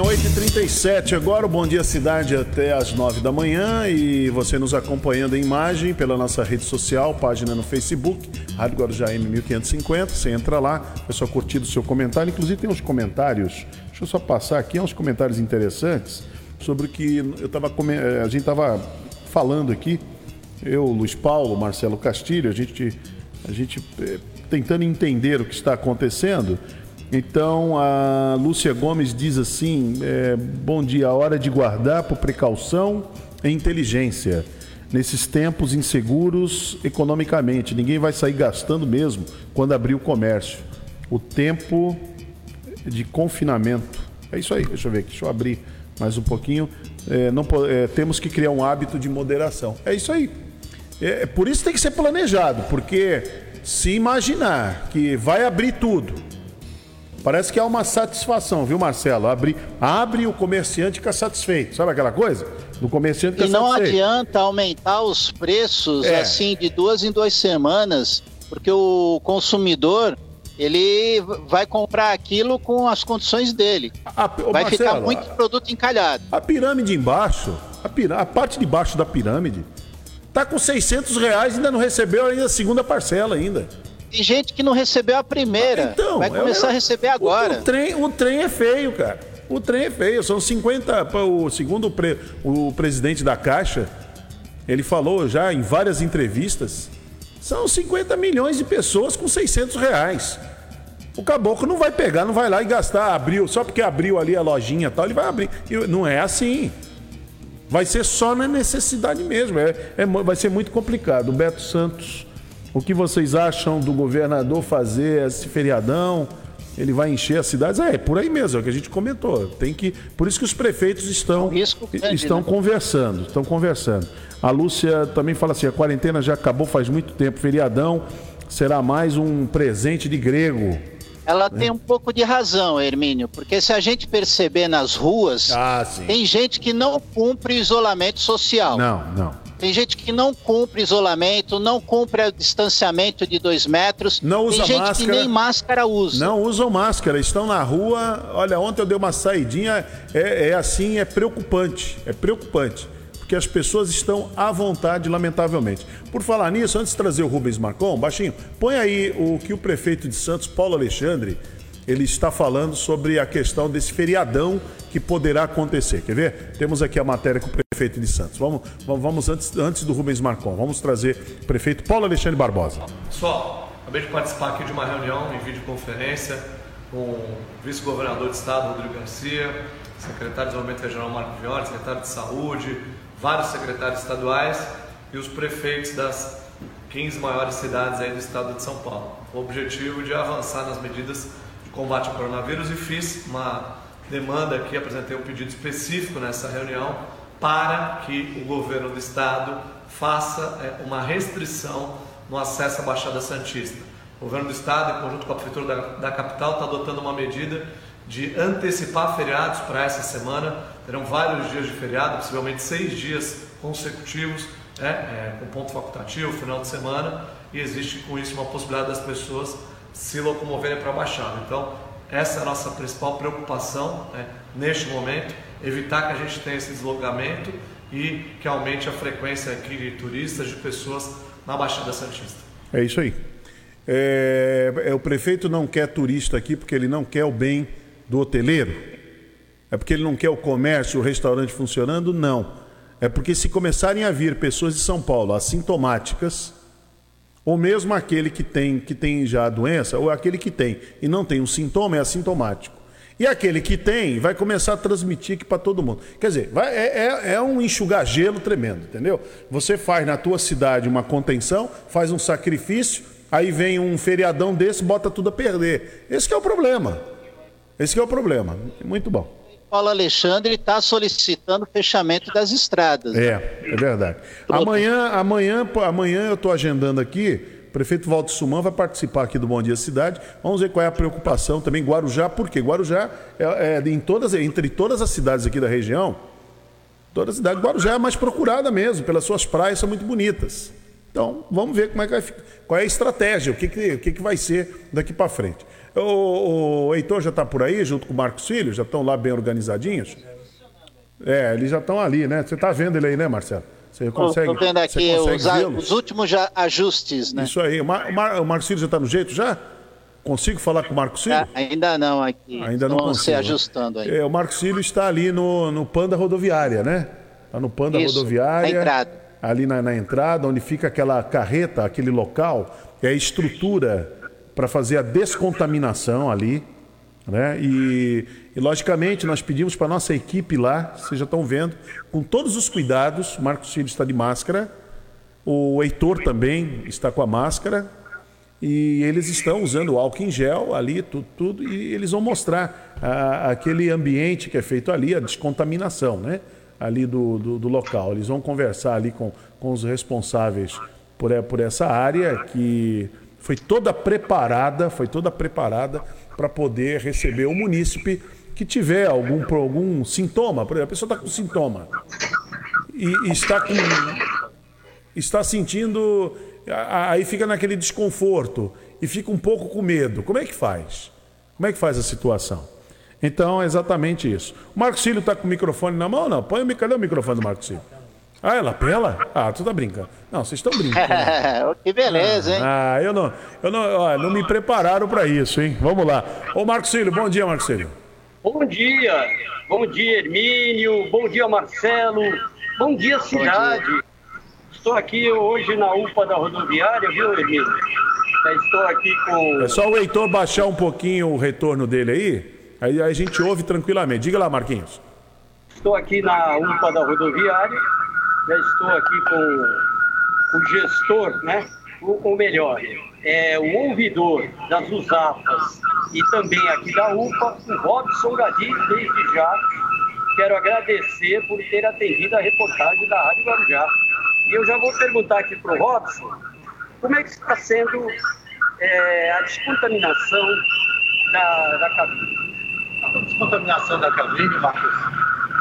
[SPEAKER 2] Bem, 8h37 agora, o Bom Dia Cidade até as 9 da manhã. E você nos acompanhando em imagem pela nossa rede social, página no Facebook, Rádio Guarujá M1550, você entra lá, é só curtir o seu comentário, inclusive tem uns comentários, deixa eu só passar aqui, uns comentários interessantes sobre o que eu tava, eh, a gente estava falando aqui, eu, Luiz Paulo, Marcelo Castilho, a gente, a gente eh, tentando entender o que está acontecendo, então a Lúcia Gomes diz assim: é, bom dia, hora de guardar por precaução e inteligência. Nesses tempos inseguros economicamente, ninguém vai sair gastando mesmo quando abrir o comércio. O tempo de confinamento. É isso aí, deixa eu ver aqui, deixa eu abrir mais um pouquinho. É, não, é, temos que criar um hábito de moderação. É isso aí. É, por isso tem que ser planejado, porque se imaginar que vai abrir tudo, Parece que há uma satisfação, viu, Marcelo? Abre, abre o comerciante fica satisfeito. Sabe aquela coisa? Do comerciante fica
[SPEAKER 3] E não satisfeito. adianta aumentar os preços é. assim de duas em duas semanas, porque o consumidor ele vai comprar aquilo com as condições dele. A, vai Marcelo, ficar muito produto encalhado.
[SPEAKER 2] A pirâmide embaixo, a, pir, a parte de baixo da pirâmide, tá com 600 reais e ainda não recebeu ainda a segunda parcela ainda.
[SPEAKER 3] Tem gente que não recebeu a primeira. Então, vai começar a receber agora.
[SPEAKER 2] O, o, trem, o trem é feio, cara. O trem é feio. São 50. O, segundo o, pre, o presidente da Caixa, ele falou já em várias entrevistas, são 50 milhões de pessoas com 600 reais. O caboclo não vai pegar, não vai lá e gastar, abriu, só porque abriu ali a lojinha e tal, ele vai abrir. Não é assim. Vai ser só na necessidade mesmo. É, é, vai ser muito complicado. O Beto Santos o que vocês acham do governador fazer esse feriadão? Ele vai encher as cidades? É, é por aí mesmo, é o que a gente comentou. Tem que, por isso que os prefeitos estão, grande, estão né? conversando, estão conversando. A Lúcia também fala assim: a quarentena já acabou faz muito tempo, feriadão será mais um presente de grego.
[SPEAKER 3] Ela né? tem um pouco de razão, Hermínio, porque se a gente perceber nas ruas, ah, tem gente que não cumpre isolamento social.
[SPEAKER 2] Não, não.
[SPEAKER 3] Tem gente que não cumpre isolamento, não cumpre o distanciamento de dois metros.
[SPEAKER 2] Não usa
[SPEAKER 3] Tem gente
[SPEAKER 2] máscara,
[SPEAKER 3] que nem máscara usa.
[SPEAKER 2] Não usam máscara, estão na rua. Olha, ontem eu dei uma saidinha, é, é assim, é preocupante. É preocupante. Porque as pessoas estão à vontade, lamentavelmente. Por falar nisso, antes de trazer o Rubens Marcon, baixinho, põe aí o que o prefeito de Santos, Paulo Alexandre, ele está falando sobre a questão desse feriadão que poderá acontecer. Quer ver? Temos aqui a matéria com o prefeito de Santos. Vamos, vamos, antes, antes do Rubens Marcon, vamos trazer o prefeito Paulo Alexandre Barbosa.
[SPEAKER 6] Pessoal, acabei de participar aqui de uma reunião em videoconferência com o vice-governador de estado, Rodrigo Garcia, secretário de Desenvolvimento Regional, Marco Violi, secretário de Saúde, vários secretários estaduais e os prefeitos das 15 maiores cidades aí do estado de São Paulo. O objetivo de avançar nas medidas de combate ao coronavírus e fiz uma demanda aqui, apresentei um pedido específico nessa reunião para que o governo do estado faça é, uma restrição no acesso à Baixada Santista. O governo do estado, em conjunto com a prefeitura da, da capital, está adotando uma medida de antecipar feriados para essa semana. Terão vários dias de feriado, possivelmente seis dias consecutivos, é, é, com ponto facultativo, final de semana, e existe com isso uma possibilidade das pessoas se locomoverem para a Baixada. Então, essa é a nossa principal preocupação né, neste momento, evitar que a gente tenha esse deslocamento e que aumente a frequência aqui de turistas, de pessoas na Baixada Santista.
[SPEAKER 2] É isso aí. É, é, o prefeito não quer turista aqui porque ele não quer o bem do hoteleiro? É porque ele não quer o comércio, o restaurante funcionando? Não. É porque se começarem a vir pessoas de São Paulo assintomáticas, ou mesmo aquele que tem, que tem já a doença, ou aquele que tem e não tem um sintoma, é assintomático. E aquele que tem vai começar a transmitir aqui para todo mundo. Quer dizer, vai, é, é, é, um enxugar gelo tremendo, entendeu? Você faz na tua cidade uma contenção, faz um sacrifício, aí vem um feriadão desse, bota tudo a perder. Esse é o problema. Esse é o problema. Muito bom.
[SPEAKER 3] Paulo Alexandre está solicitando fechamento das estradas.
[SPEAKER 2] É, é verdade. Amanhã, amanhã, amanhã eu estou agendando aqui. O prefeito Walter Suman vai participar aqui do Bom Dia Cidade. Vamos ver qual é a preocupação também. Guarujá, por quê? Guarujá é, é em todas, entre todas as cidades aqui da região, toda a cidade de Guarujá é mais procurada mesmo, pelas suas praias são muito bonitas. Então, vamos ver como é que vai, qual é a estratégia, o que, que, o que, que vai ser daqui para frente. O, o Heitor já está por aí, junto com o Marcos Filho, já estão lá bem organizadinhos? É, eles já estão ali, né? Você está vendo ele aí, né, Marcelo? Você consegue.
[SPEAKER 3] Estou vendo aqui os, os, últimos ajustes, né?
[SPEAKER 2] Isso aí. O, Mar, o, Mar, o Marcos Filho já está no jeito já? Consigo falar com o Marcos Filho? Ah,
[SPEAKER 3] ainda não aqui.
[SPEAKER 2] Ainda não consigo. se
[SPEAKER 3] ajustando aí.
[SPEAKER 2] É, o Marcos Filho está ali no, no Panda Rodoviária, né? Está no Panda Isso, Rodoviária.
[SPEAKER 3] Na entrada.
[SPEAKER 2] Ali na, na entrada, onde fica aquela carreta, aquele local, é a estrutura para fazer a descontaminação ali. Né? E, e, logicamente, nós pedimos para a nossa equipe lá, vocês já estão vendo, com todos os cuidados. Marcos Filho está de máscara, o Heitor também está com a máscara, e eles estão usando álcool em gel ali, tudo, tudo e eles vão mostrar a, aquele ambiente que é feito ali, a descontaminação né? Ali do, do, do local. Eles vão conversar ali com, com os responsáveis por, por essa área que foi toda preparada, foi toda preparada para poder receber o munícipe que tiver algum, algum sintoma. Por exemplo, a pessoa está com sintoma e, e está com, está sentindo, aí fica naquele desconforto e fica um pouco com medo. Como é que faz? Como é que faz a situação? Então é exatamente isso. O Marcos Cílio está com o microfone na mão? Não, põe o, cadê o microfone do Marcos Cílio? Ah, ela pela? Ah, tu tá brincando. Não, vocês estão brincando.
[SPEAKER 3] que beleza, hein?
[SPEAKER 2] Ah, eu não, eu não, ó, não me prepararam para isso, hein? Vamos lá. Ô, Marcos Cílio, bom dia, Marcos Cílio.
[SPEAKER 7] Bom dia. Bom dia, Hermínio. Bom dia, Marcelo. Bom dia, cidade. Bom dia. Estou aqui hoje na UPA da rodoviária, viu, Hermínio? Já estou aqui com.
[SPEAKER 2] É só o Heitor baixar um pouquinho o retorno dele aí. Aí a gente ouve tranquilamente. Diga lá, Marquinhos.
[SPEAKER 7] Estou aqui na UPA da rodoviária já estou aqui com o gestor, né? ou melhor, é, o ouvidor das USAPAs e também aqui da UPA, o Robson Gadi, desde já. Quero agradecer por ter atendido a reportagem da Rádio Guarujá. E eu já vou perguntar aqui para o Robson como é que está sendo é, a descontaminação da, da cabine.
[SPEAKER 8] A descontaminação da cabine, Marcos,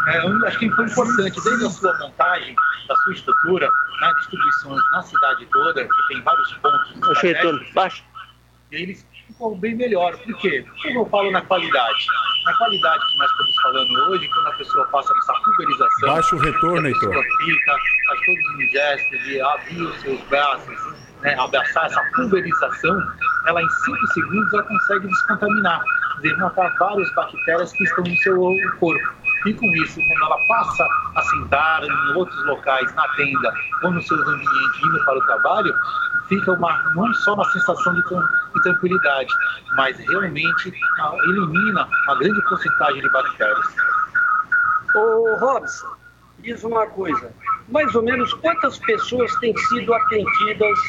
[SPEAKER 8] é, eu acho que foi importante, desde a sua montagem, da sua estrutura, nas distribuições na cidade toda, que tem vários pontos.
[SPEAKER 7] Oxe, baixo.
[SPEAKER 8] E eles ficam bem melhor. Por quê? Porque eu falo na qualidade. Na qualidade que nós estamos falando hoje, quando a pessoa passa nessa pulverização.
[SPEAKER 2] Baixa o retorno, Heitor.
[SPEAKER 8] fica, faz todos os gestos de abrir os seus braços, né, abraçar essa pulverização, ela em 5 segundos ela consegue descontaminar, quer dizer, matar várias bactérias que estão no seu corpo. E com isso, quando ela passa a sentar em outros locais, na tenda ou nos seus ambientes, indo para o trabalho, fica uma, não só uma sensação de, de tranquilidade, mas realmente elimina uma grande porcentagem de bactérias.
[SPEAKER 7] Ô Robson, diz uma coisa, mais ou menos quantas pessoas têm sido atendidas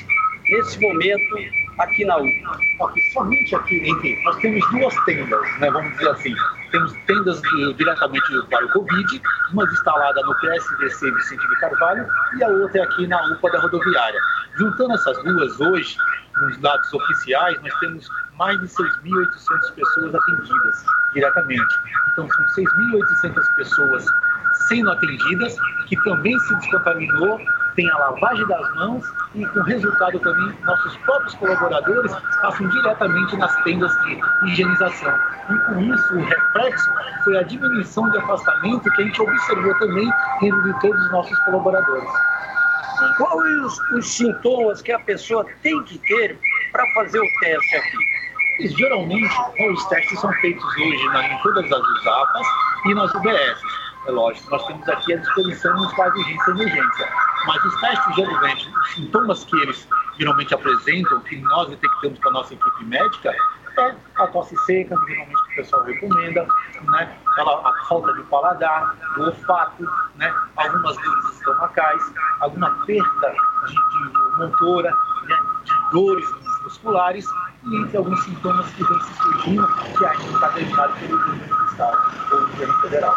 [SPEAKER 7] nesse momento aqui na UPA?
[SPEAKER 8] Aqui, somente aqui, enfim, nós temos duas tendas, né, vamos dizer assim. Temos tendas de, diretamente para o Covid, uma instalada no PSDC Vicente de Carvalho e a outra é aqui na UPA da rodoviária. Juntando essas duas hoje, nos dados oficiais, nós temos mais de 6.800 pessoas atendidas diretamente. Então, são 6.800 pessoas sendo atendidas, que também se descontaminou, tem a lavagem das mãos e com resultado também nossos próprios colaboradores passam diretamente nas tendas de higienização. E com isso o reflexo foi a diminuição de afastamento que a gente observou também dentro de todos os nossos colaboradores.
[SPEAKER 7] Quais os, os sintomas que a pessoa tem que ter para fazer o teste aqui?
[SPEAKER 8] Geralmente, os testes são feitos hoje em todas as USAPAs e nas UBS. É lógico, nós temos aqui à disposição nos casos de e emergência. Mas os testes, geralmente, os sintomas que eles geralmente apresentam, que nós detectamos com a nossa equipe médica, é a tosse seca, que geralmente o pessoal recomenda, né? Ela, a falta de paladar, do olfato, né? algumas dores estomacais, alguma perda de, de né? de dores musculares e entre alguns sintomas que vêm se surgindo, que ainda está derivado pelo governo do Estado ou governo federal.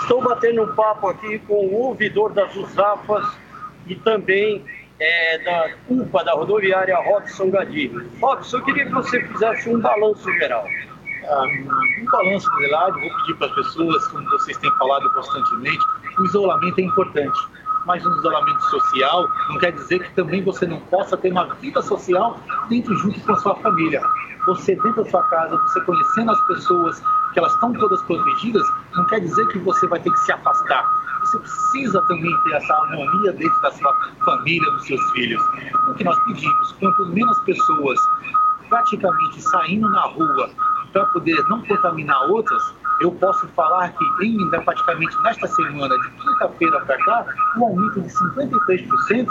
[SPEAKER 7] Estou batendo um papo aqui com o ouvidor das USAFAS e também é, da UPA da rodoviária Robson Gadi. Robson, eu queria que você fizesse um balanço geral.
[SPEAKER 8] Ah, um balanço geral, vou pedir para as pessoas, como vocês têm falado constantemente, o isolamento é importante mas um isolamento social não quer dizer que também você não possa ter uma vida social dentro junto com a sua família. Você dentro da sua casa, você conhecendo as pessoas, que elas estão todas protegidas, não quer dizer que você vai ter que se afastar. Você precisa também ter essa harmonia dentro da sua família, dos seus filhos. O que nós pedimos, quanto menos pessoas praticamente saindo na rua para poder não contaminar outras, eu posso falar que né, praticamente nesta semana, de quinta-feira para cá, um aumento de 53%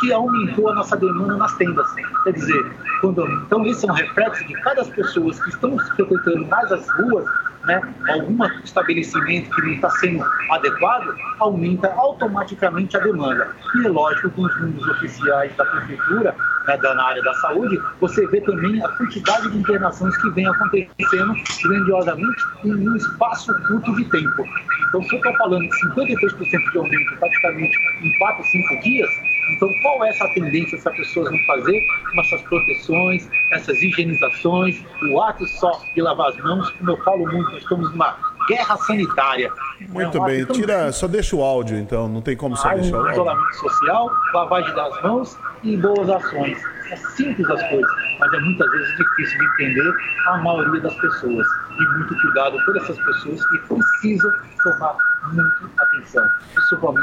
[SPEAKER 8] que aumentou a nossa demanda nas tendas. Quer dizer, quando, então esse é um reflexo de cada pessoas que estão frequentando mais as ruas, né, algum estabelecimento que não está sendo adequado, aumenta automaticamente a demanda. E é lógico que os números oficiais da prefeitura né, da, na área da saúde, você vê também a quantidade de internações que vem acontecendo grandiosamente em um espaço curto de tempo. Então, se eu estou falando de 53% de aumento praticamente em 4, 5 dias, então qual é essa tendência as pessoas vão fazer com essas proteções, essas higienizações, o ato só de lavar as mãos, como eu falo muito, nós estamos numa guerra sanitária.
[SPEAKER 2] Muito é bem, tira, só deixa o áudio então, não tem como só deixar o áudio.
[SPEAKER 8] Isolamento social, lavagem das mãos e boas ações. É simples as coisas, mas é muitas vezes difícil de entender a maioria das pessoas. E muito cuidado por essas pessoas que precisam tomar muita atenção.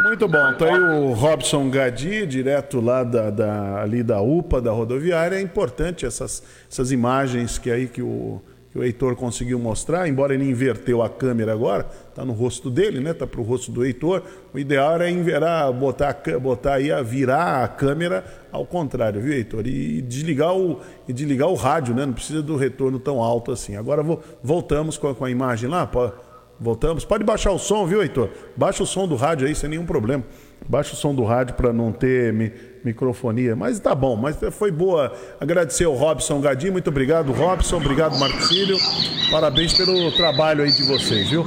[SPEAKER 2] Muito bom. Então aí o Robson Gadi, direto lá da, da, ali da UPA, da rodoviária. É importante essas, essas imagens que aí que o que o Heitor conseguiu mostrar, embora ele inverteu a câmera agora, está no rosto dele, né? Está para o rosto do Heitor. O ideal era inverar, botar, botar aí, a virar a câmera ao contrário, viu, Heitor? E desligar o, e desligar o rádio, né? Não precisa do retorno tão alto assim. Agora vou, voltamos com a, com a imagem lá. Pô, voltamos. Pode baixar o som, viu, Heitor? Baixa o som do rádio aí sem nenhum problema. Baixa o som do rádio para não ter microfonia. Mas tá bom, mas foi boa. Agradecer ao Robson Gadi, muito obrigado, Robson, obrigado, Marcílio. Parabéns pelo trabalho aí de vocês, viu?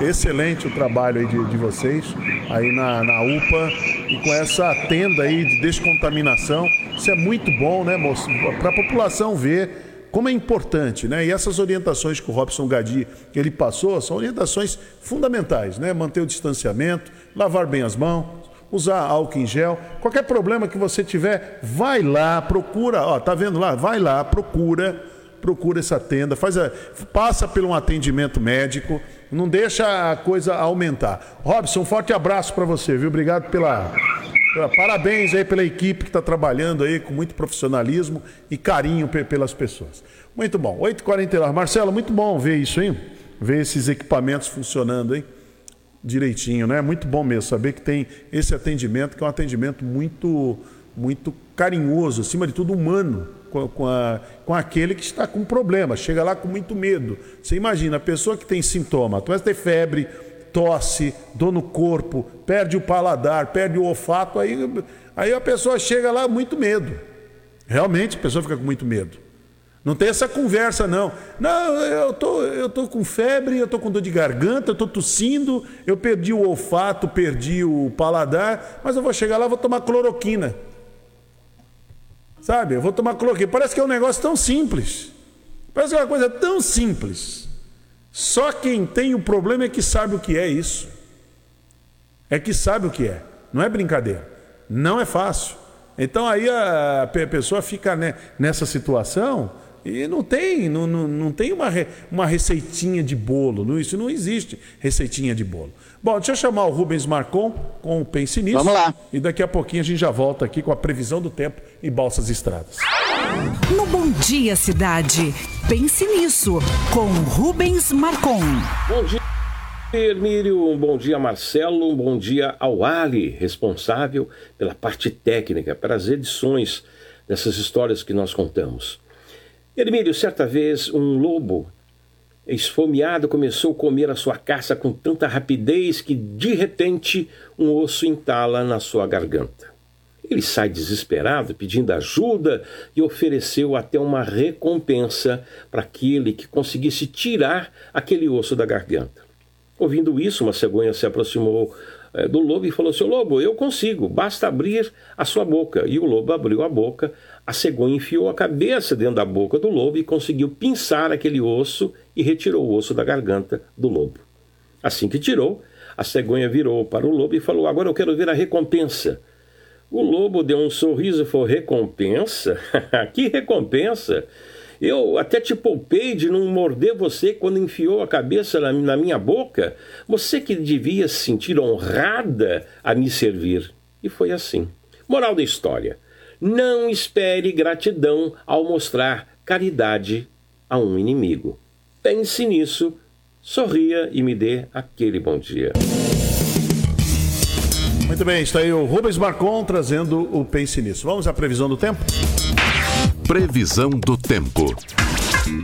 [SPEAKER 2] Excelente o trabalho aí de, de vocês, aí na, na UPA e com essa tenda aí de descontaminação. Isso é muito bom, né, moço? Para a população ver como é importante, né? E essas orientações que o Robson Gadi ele passou são orientações fundamentais, né? Manter o distanciamento, lavar bem as mãos, usar álcool em gel. Qualquer problema que você tiver, vai lá, procura, ó, tá vendo lá? Vai lá, procura, procura essa tenda, faz a, passa por um atendimento médico, não deixa a coisa aumentar. Robson, um forte abraço para você, viu? Obrigado pela, parabéns aí pela equipe que está trabalhando aí com muito profissionalismo e carinho pelas pessoas. Muito bom. 8h49. Marcelo, muito bom ver isso, hein? Ver esses equipamentos funcionando, hein? Direitinho, né? É muito bom mesmo saber que tem esse atendimento, que é um atendimento muito, muito carinhoso, acima de tudo humano, com, com, a, com aquele que está com problema, chega lá com muito medo. Você imagina, a pessoa que tem sintoma, começa a ter febre, tosse, dor no corpo, perde o paladar, perde o olfato, aí, aí a pessoa chega lá muito medo. Realmente a pessoa fica com muito medo. Não tem essa conversa, não. Não, eu tô, eu tô com febre, eu tô com dor de garganta, eu tô tossindo, eu perdi o olfato, perdi o paladar, mas eu vou chegar lá, vou tomar cloroquina. Sabe? Eu vou tomar cloroquina. Parece que é um negócio tão simples. Parece que é uma coisa tão simples. Só quem tem o problema é que sabe o que é isso. É que sabe o que é. Não é brincadeira. Não é fácil. Então aí a pessoa fica nessa situação e não tem, não, não, não tem uma, uma receitinha de bolo. Isso não existe receitinha de bolo. Bom, deixa eu chamar o Rubens Marcon com o Pense Nisso.
[SPEAKER 3] Vamos lá.
[SPEAKER 2] E daqui a pouquinho a gente já volta aqui com a previsão do tempo em Balsas Estradas.
[SPEAKER 4] No Bom Dia Cidade, Pense Nisso, com Rubens Marcon.
[SPEAKER 9] Bom dia. Hermílio, um bom dia Marcelo, um bom dia ao Ali, responsável pela parte técnica, pelas edições dessas histórias que nós contamos. Hermílio, certa vez um lobo Esfomeado, começou a comer a sua caça com tanta rapidez que, de repente, um osso entala na sua garganta. Ele sai desesperado, pedindo ajuda e ofereceu até uma recompensa para aquele que conseguisse tirar aquele osso da garganta. Ouvindo isso, uma cegonha se aproximou é, do lobo e falou: Seu lobo, eu consigo, basta abrir a sua boca. E o lobo abriu a boca, a cegonha enfiou a cabeça dentro da boca do lobo e conseguiu pinçar aquele osso e retirou o osso da garganta do lobo. Assim que tirou, a cegonha virou para o lobo e falou: Agora eu quero ver a recompensa. O lobo deu um sorriso e falou: Recompensa? que recompensa? Eu até te poupei de não morder você quando enfiou a cabeça na, minha boca. Você que devia se sentir honrada a me servir. E foi assim. Moral da história: não espere gratidão ao mostrar caridade a um inimigo. Pense nisso, sorria e me dê aquele bom dia.
[SPEAKER 2] Muito bem, está aí o Rubens Marcon trazendo o Pense Nisso. Vamos à previsão do tempo?
[SPEAKER 1] Previsão do tempo.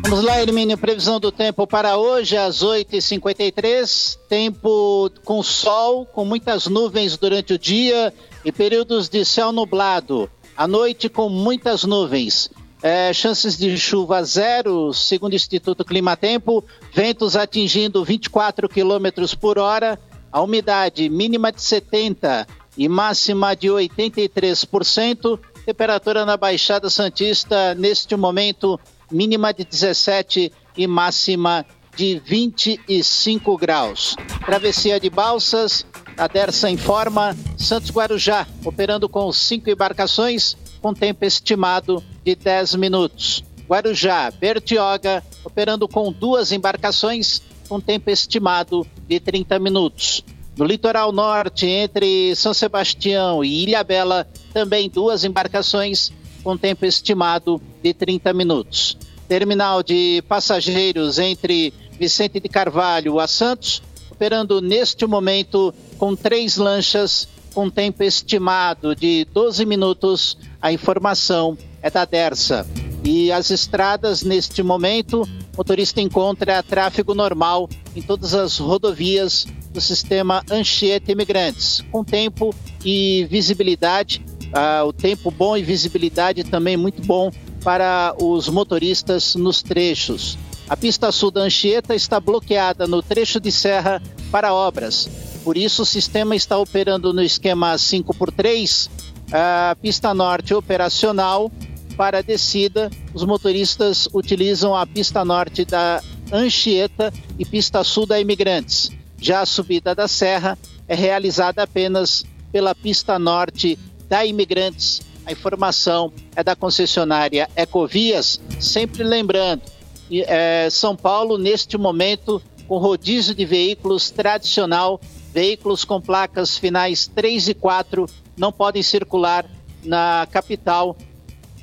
[SPEAKER 3] Vamos lá, Hermínio. Previsão do tempo para hoje, às 8h53. Tempo com sol, com muitas nuvens durante o dia e períodos de céu nublado. À noite, com muitas nuvens. É, chances de chuva zero, segundo o Instituto Climatempo, ventos atingindo 24 quilômetros por hora, a umidade mínima de 70 e máxima de 83%, temperatura na Baixada Santista neste momento mínima de 17 e máxima de 25 graus. Travessia de Balsas, a Dersa informa, Santos Guarujá, operando com cinco embarcações, com tempo estimado de 10 minutos. Guarujá, Bertioga, operando com duas embarcações, com tempo estimado de 30 minutos. No litoral norte, entre São Sebastião e Ilhabela, também duas embarcações, com tempo estimado de 30 minutos. Terminal de passageiros entre Vicente de Carvalho a Santos, operando neste momento com três lanchas com tempo estimado de 12 minutos. A informação é da Dersa. E as estradas, neste momento, o motorista encontra tráfego normal em todas as rodovias do sistema Anchieta Imigrantes, com tempo e visibilidade. Ah, o tempo bom e visibilidade também muito bom para os motoristas nos trechos. A pista sul da Anchieta está bloqueada no trecho de serra para obras. Por isso, o sistema está operando no esquema 5x3, a pista norte operacional para a descida. Os motoristas utilizam a pista norte da Anchieta e pista sul da Imigrantes. Já a subida da serra é realizada apenas pela pista norte da Imigrantes. A informação é da concessionária Ecovias, sempre lembrando, é, São Paulo, neste momento, com rodízio de veículos tradicional Veículos com placas finais 3 e 4 não podem circular na capital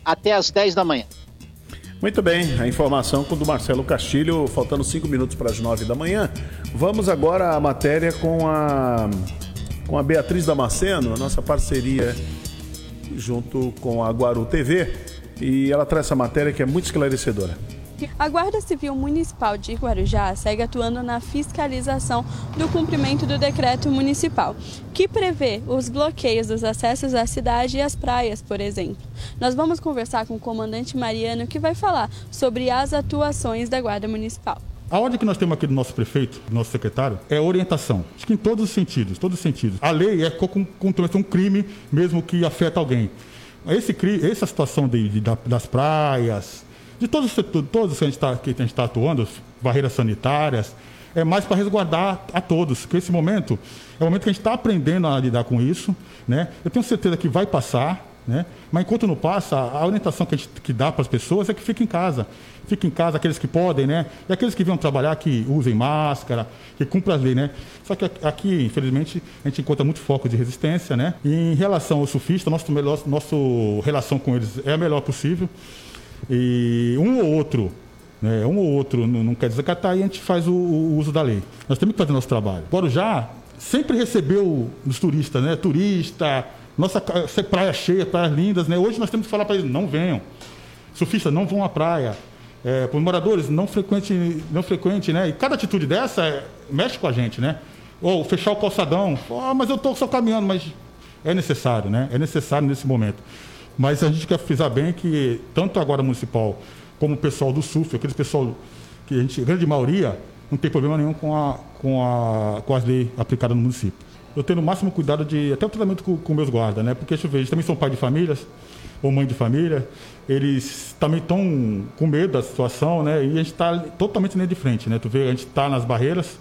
[SPEAKER 3] até às 10 da manhã.
[SPEAKER 2] Muito bem, a informação com o do Marcelo Castilho, faltando cinco minutos para as nove da manhã. Vamos agora à matéria com a, com a Beatriz Damasceno, a nossa parceria junto com a Guaru TV. E ela traz essa matéria que é muito esclarecedora.
[SPEAKER 10] A Guarda Civil Municipal de Guarujá segue atuando na fiscalização do cumprimento do decreto municipal, que prevê os bloqueios dos acessos à cidade e às praias, por exemplo. Nós vamos conversar com o comandante Mariano, que vai falar sobre as atuações da Guarda Municipal.
[SPEAKER 11] A ordem que nós temos aqui do nosso prefeito, do nosso secretário, é orientação. Acho que em todos os sentidos, todos os sentidos. A lei é contra um crime, mesmo que afeta alguém. Esse, essa situação de, de, das praias, de todos os todos que a gente está tá atuando, barreiras sanitárias, é mais para resguardar a todos, porque esse momento é o momento que a gente está aprendendo a lidar com isso, né? Eu tenho certeza que vai passar, né? Mas enquanto não passa, a orientação que a gente que dá para as pessoas é que fiquem em casa. Fiquem em casa aqueles que podem, né? E aqueles que vêm trabalhar, que usem máscara, que cumpram as leis, né? Só que aqui, infelizmente, a gente encontra muito foco de resistência, né? E em relação ao surfista, nosso melhor, nossa relação com eles é a melhor possível. E um ou outro, né, um ou outro não, quer desacatar e a gente faz o, o, uso da lei. Nós temos que fazer nosso trabalho. já sempre recebeu os turistas, né? Turista, nossa praia cheia, praias lindas, né? Hoje nós temos que falar para eles, não venham. Surfistas, não vão à praia. É, para os moradores, não frequente, não frequente, né? E cada atitude dessa é, mexe com a gente, né? Ou fechar o calçadão. Oh, mas eu estou só caminhando, mas é necessário, né? É necessário nesse momento. Mas a gente quer frisar bem que tanto a Guarda Municipal como o pessoal do SUF, aquele pessoal que a gente, grande maioria, não tem problema nenhum com, a, com, a, com as leis aplicadas no município. Eu tenho o máximo cuidado de, até o tratamento com, com meus guardas, né? Porque, deixa eu ver, eles também são pai de famílias, ou mãe de família, eles também estão com medo da situação, né? E a gente está totalmente linha de frente, né? Tu vê, a gente está nas barreiras,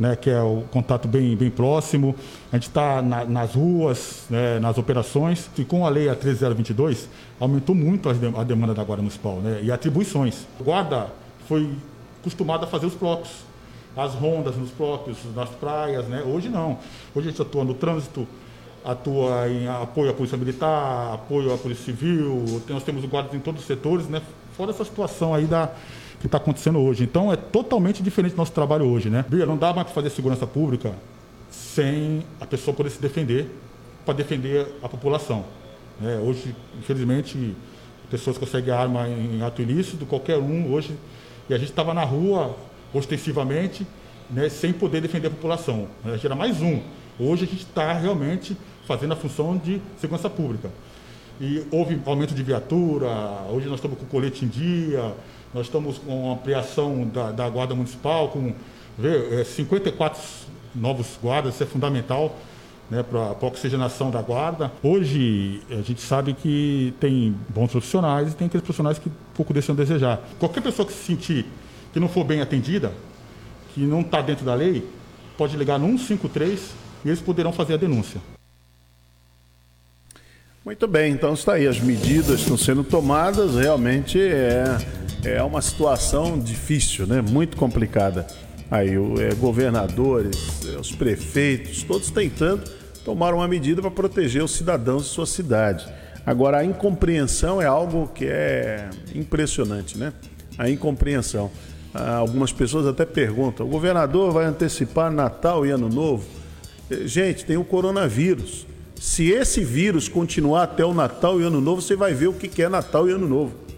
[SPEAKER 11] né, que é o contato bem, bem próximo. A gente está na, nas ruas, né, nas operações. E com a lei a 13022, aumentou muito a, demanda da Guarda Municipal né, e atribuições. A Guarda foi acostumada a fazer os próprios, as rondas nos próprios, nas praias. Né? Hoje não. Hoje a gente atua no trânsito, atua em apoio à Polícia Militar, apoio à Polícia Civil, nós temos guardas em todos os setores, né? fora essa situação aí da que está acontecendo hoje. Então é totalmente diferente do nosso trabalho hoje, né? Bia, não dá mais para fazer segurança pública sem a pessoa poder se defender para defender a população. É, hoje, infelizmente, pessoas conseguem arma em ato ilícito, qualquer um hoje, e a gente estava na rua ostensivamente, né, sem poder defender a população. A gente era mais um. Hoje a gente está realmente fazendo a função de segurança pública. E houve aumento de viatura, hoje nós estamos com colete em dia, nós estamos com ampliação da, da Guarda Municipal, com vê, 54 é, novos guardas, isso é fundamental né, para a oxigenação da guarda. Hoje, a gente sabe que tem bons profissionais e tem aqueles profissionais que pouco deixam a desejar. Qualquer pessoa que se sentir que não for bem atendida, que não está dentro da lei, pode ligar no 153 e eles poderão fazer a denúncia.
[SPEAKER 2] Muito bem, então está aí, as medidas estão sendo tomadas, realmente é é uma situação difícil, né? Muito complicada. Aí, o, é, governadores, é, os prefeitos, todos tentando tomar uma medida para proteger os cidadãos de sua cidade. Agora, a incompreensão é algo que é impressionante, né? A incompreensão. Ah, algumas pessoas até perguntam: o governador vai antecipar Natal e Ano Novo? Eh, gente, tem o coronavírus. Se esse vírus continuar até o Natal e Ano Novo, você vai ver o que é Natal e Ano Novo.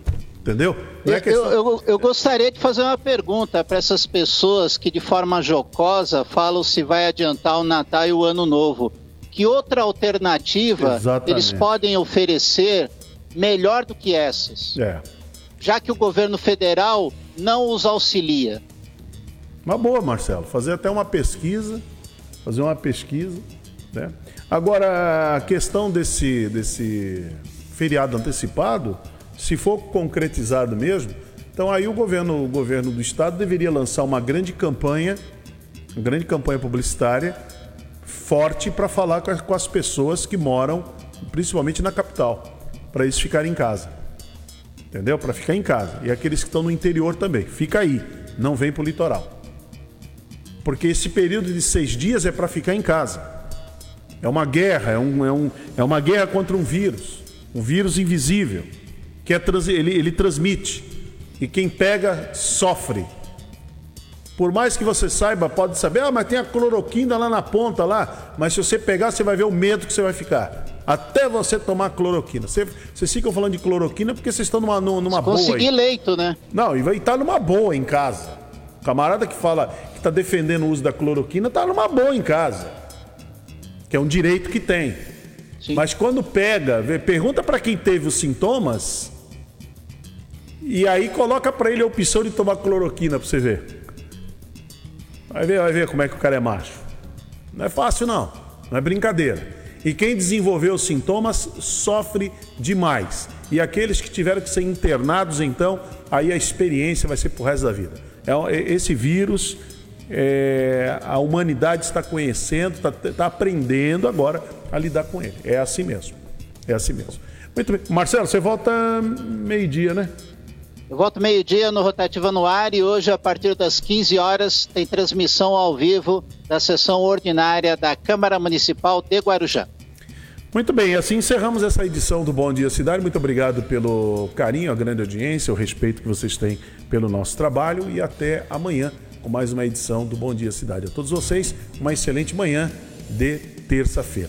[SPEAKER 2] Entendeu?
[SPEAKER 3] É questão... eu, eu, eu, gostaria de fazer uma pergunta para essas pessoas que, de forma jocosa, falam se vai adiantar o Natal e o Ano Novo. Que outra alternativa Exatamente. eles podem oferecer melhor do que essas? É. Já que o governo federal não os auxilia.
[SPEAKER 2] Uma boa, Marcelo. Fazer até uma pesquisa. Fazer uma pesquisa. Né? Agora, a questão desse, desse feriado antecipado se for concretizado mesmo, então aí o governo, o governo do estado deveria lançar uma grande campanha, uma grande campanha publicitária forte para falar com as, pessoas que moram, principalmente na capital, para eles ficarem em casa. Entendeu? Para ficar em casa. E aqueles que estão no interior também. Fica aí, não vem para o litoral. Porque esse período de seis dias é para ficar em casa. É uma guerra, é, um, é, um, é uma guerra contra um vírus. Um vírus invisível que é trans, ele, ele transmite. E quem pega, sofre. Por mais que você saiba, pode saber, ah, mas tem a cloroquina lá na ponta lá. Mas se você pegar, você vai ver o medo que você vai ficar. Até você tomar cloroquina. Você, vocês ficam falando de cloroquina porque vocês estão numa, numa boa.
[SPEAKER 3] Conseguir leito, né?
[SPEAKER 2] Não, e vai estar numa boa em casa. O camarada que fala que está defendendo o uso da cloroquina está numa boa em casa. Que é um direito que tem. Sim. Mas quando pega, pergunta para quem teve os sintomas e aí coloca para ele a opção de tomar cloroquina para você ver. Vai ver, vai ver como é que o cara é macho. Não é fácil não, não é brincadeira. E quem desenvolveu os sintomas sofre demais. E aqueles que tiveram que ser internados, então, aí a experiência vai ser pro resto da vida. É, esse vírus, é, a humanidade está conhecendo, está, está aprendendo agora a lidar com ele. É assim mesmo. É assim mesmo. Muito bem. Marcelo, você volta meio-dia, né?
[SPEAKER 3] Eu volto meio-dia no Rotativa no Ar e hoje, a partir das 15 horas, tem transmissão ao vivo da sessão ordinária da Câmara Municipal de Guarujá.
[SPEAKER 2] Muito bem, assim encerramos essa edição do Bom Dia Cidade. Muito obrigado pelo carinho, a grande audiência, o respeito que vocês têm pelo nosso trabalho e até amanhã com mais uma edição do Bom Dia Cidade. A todos vocês, uma excelente manhã de terça-feira.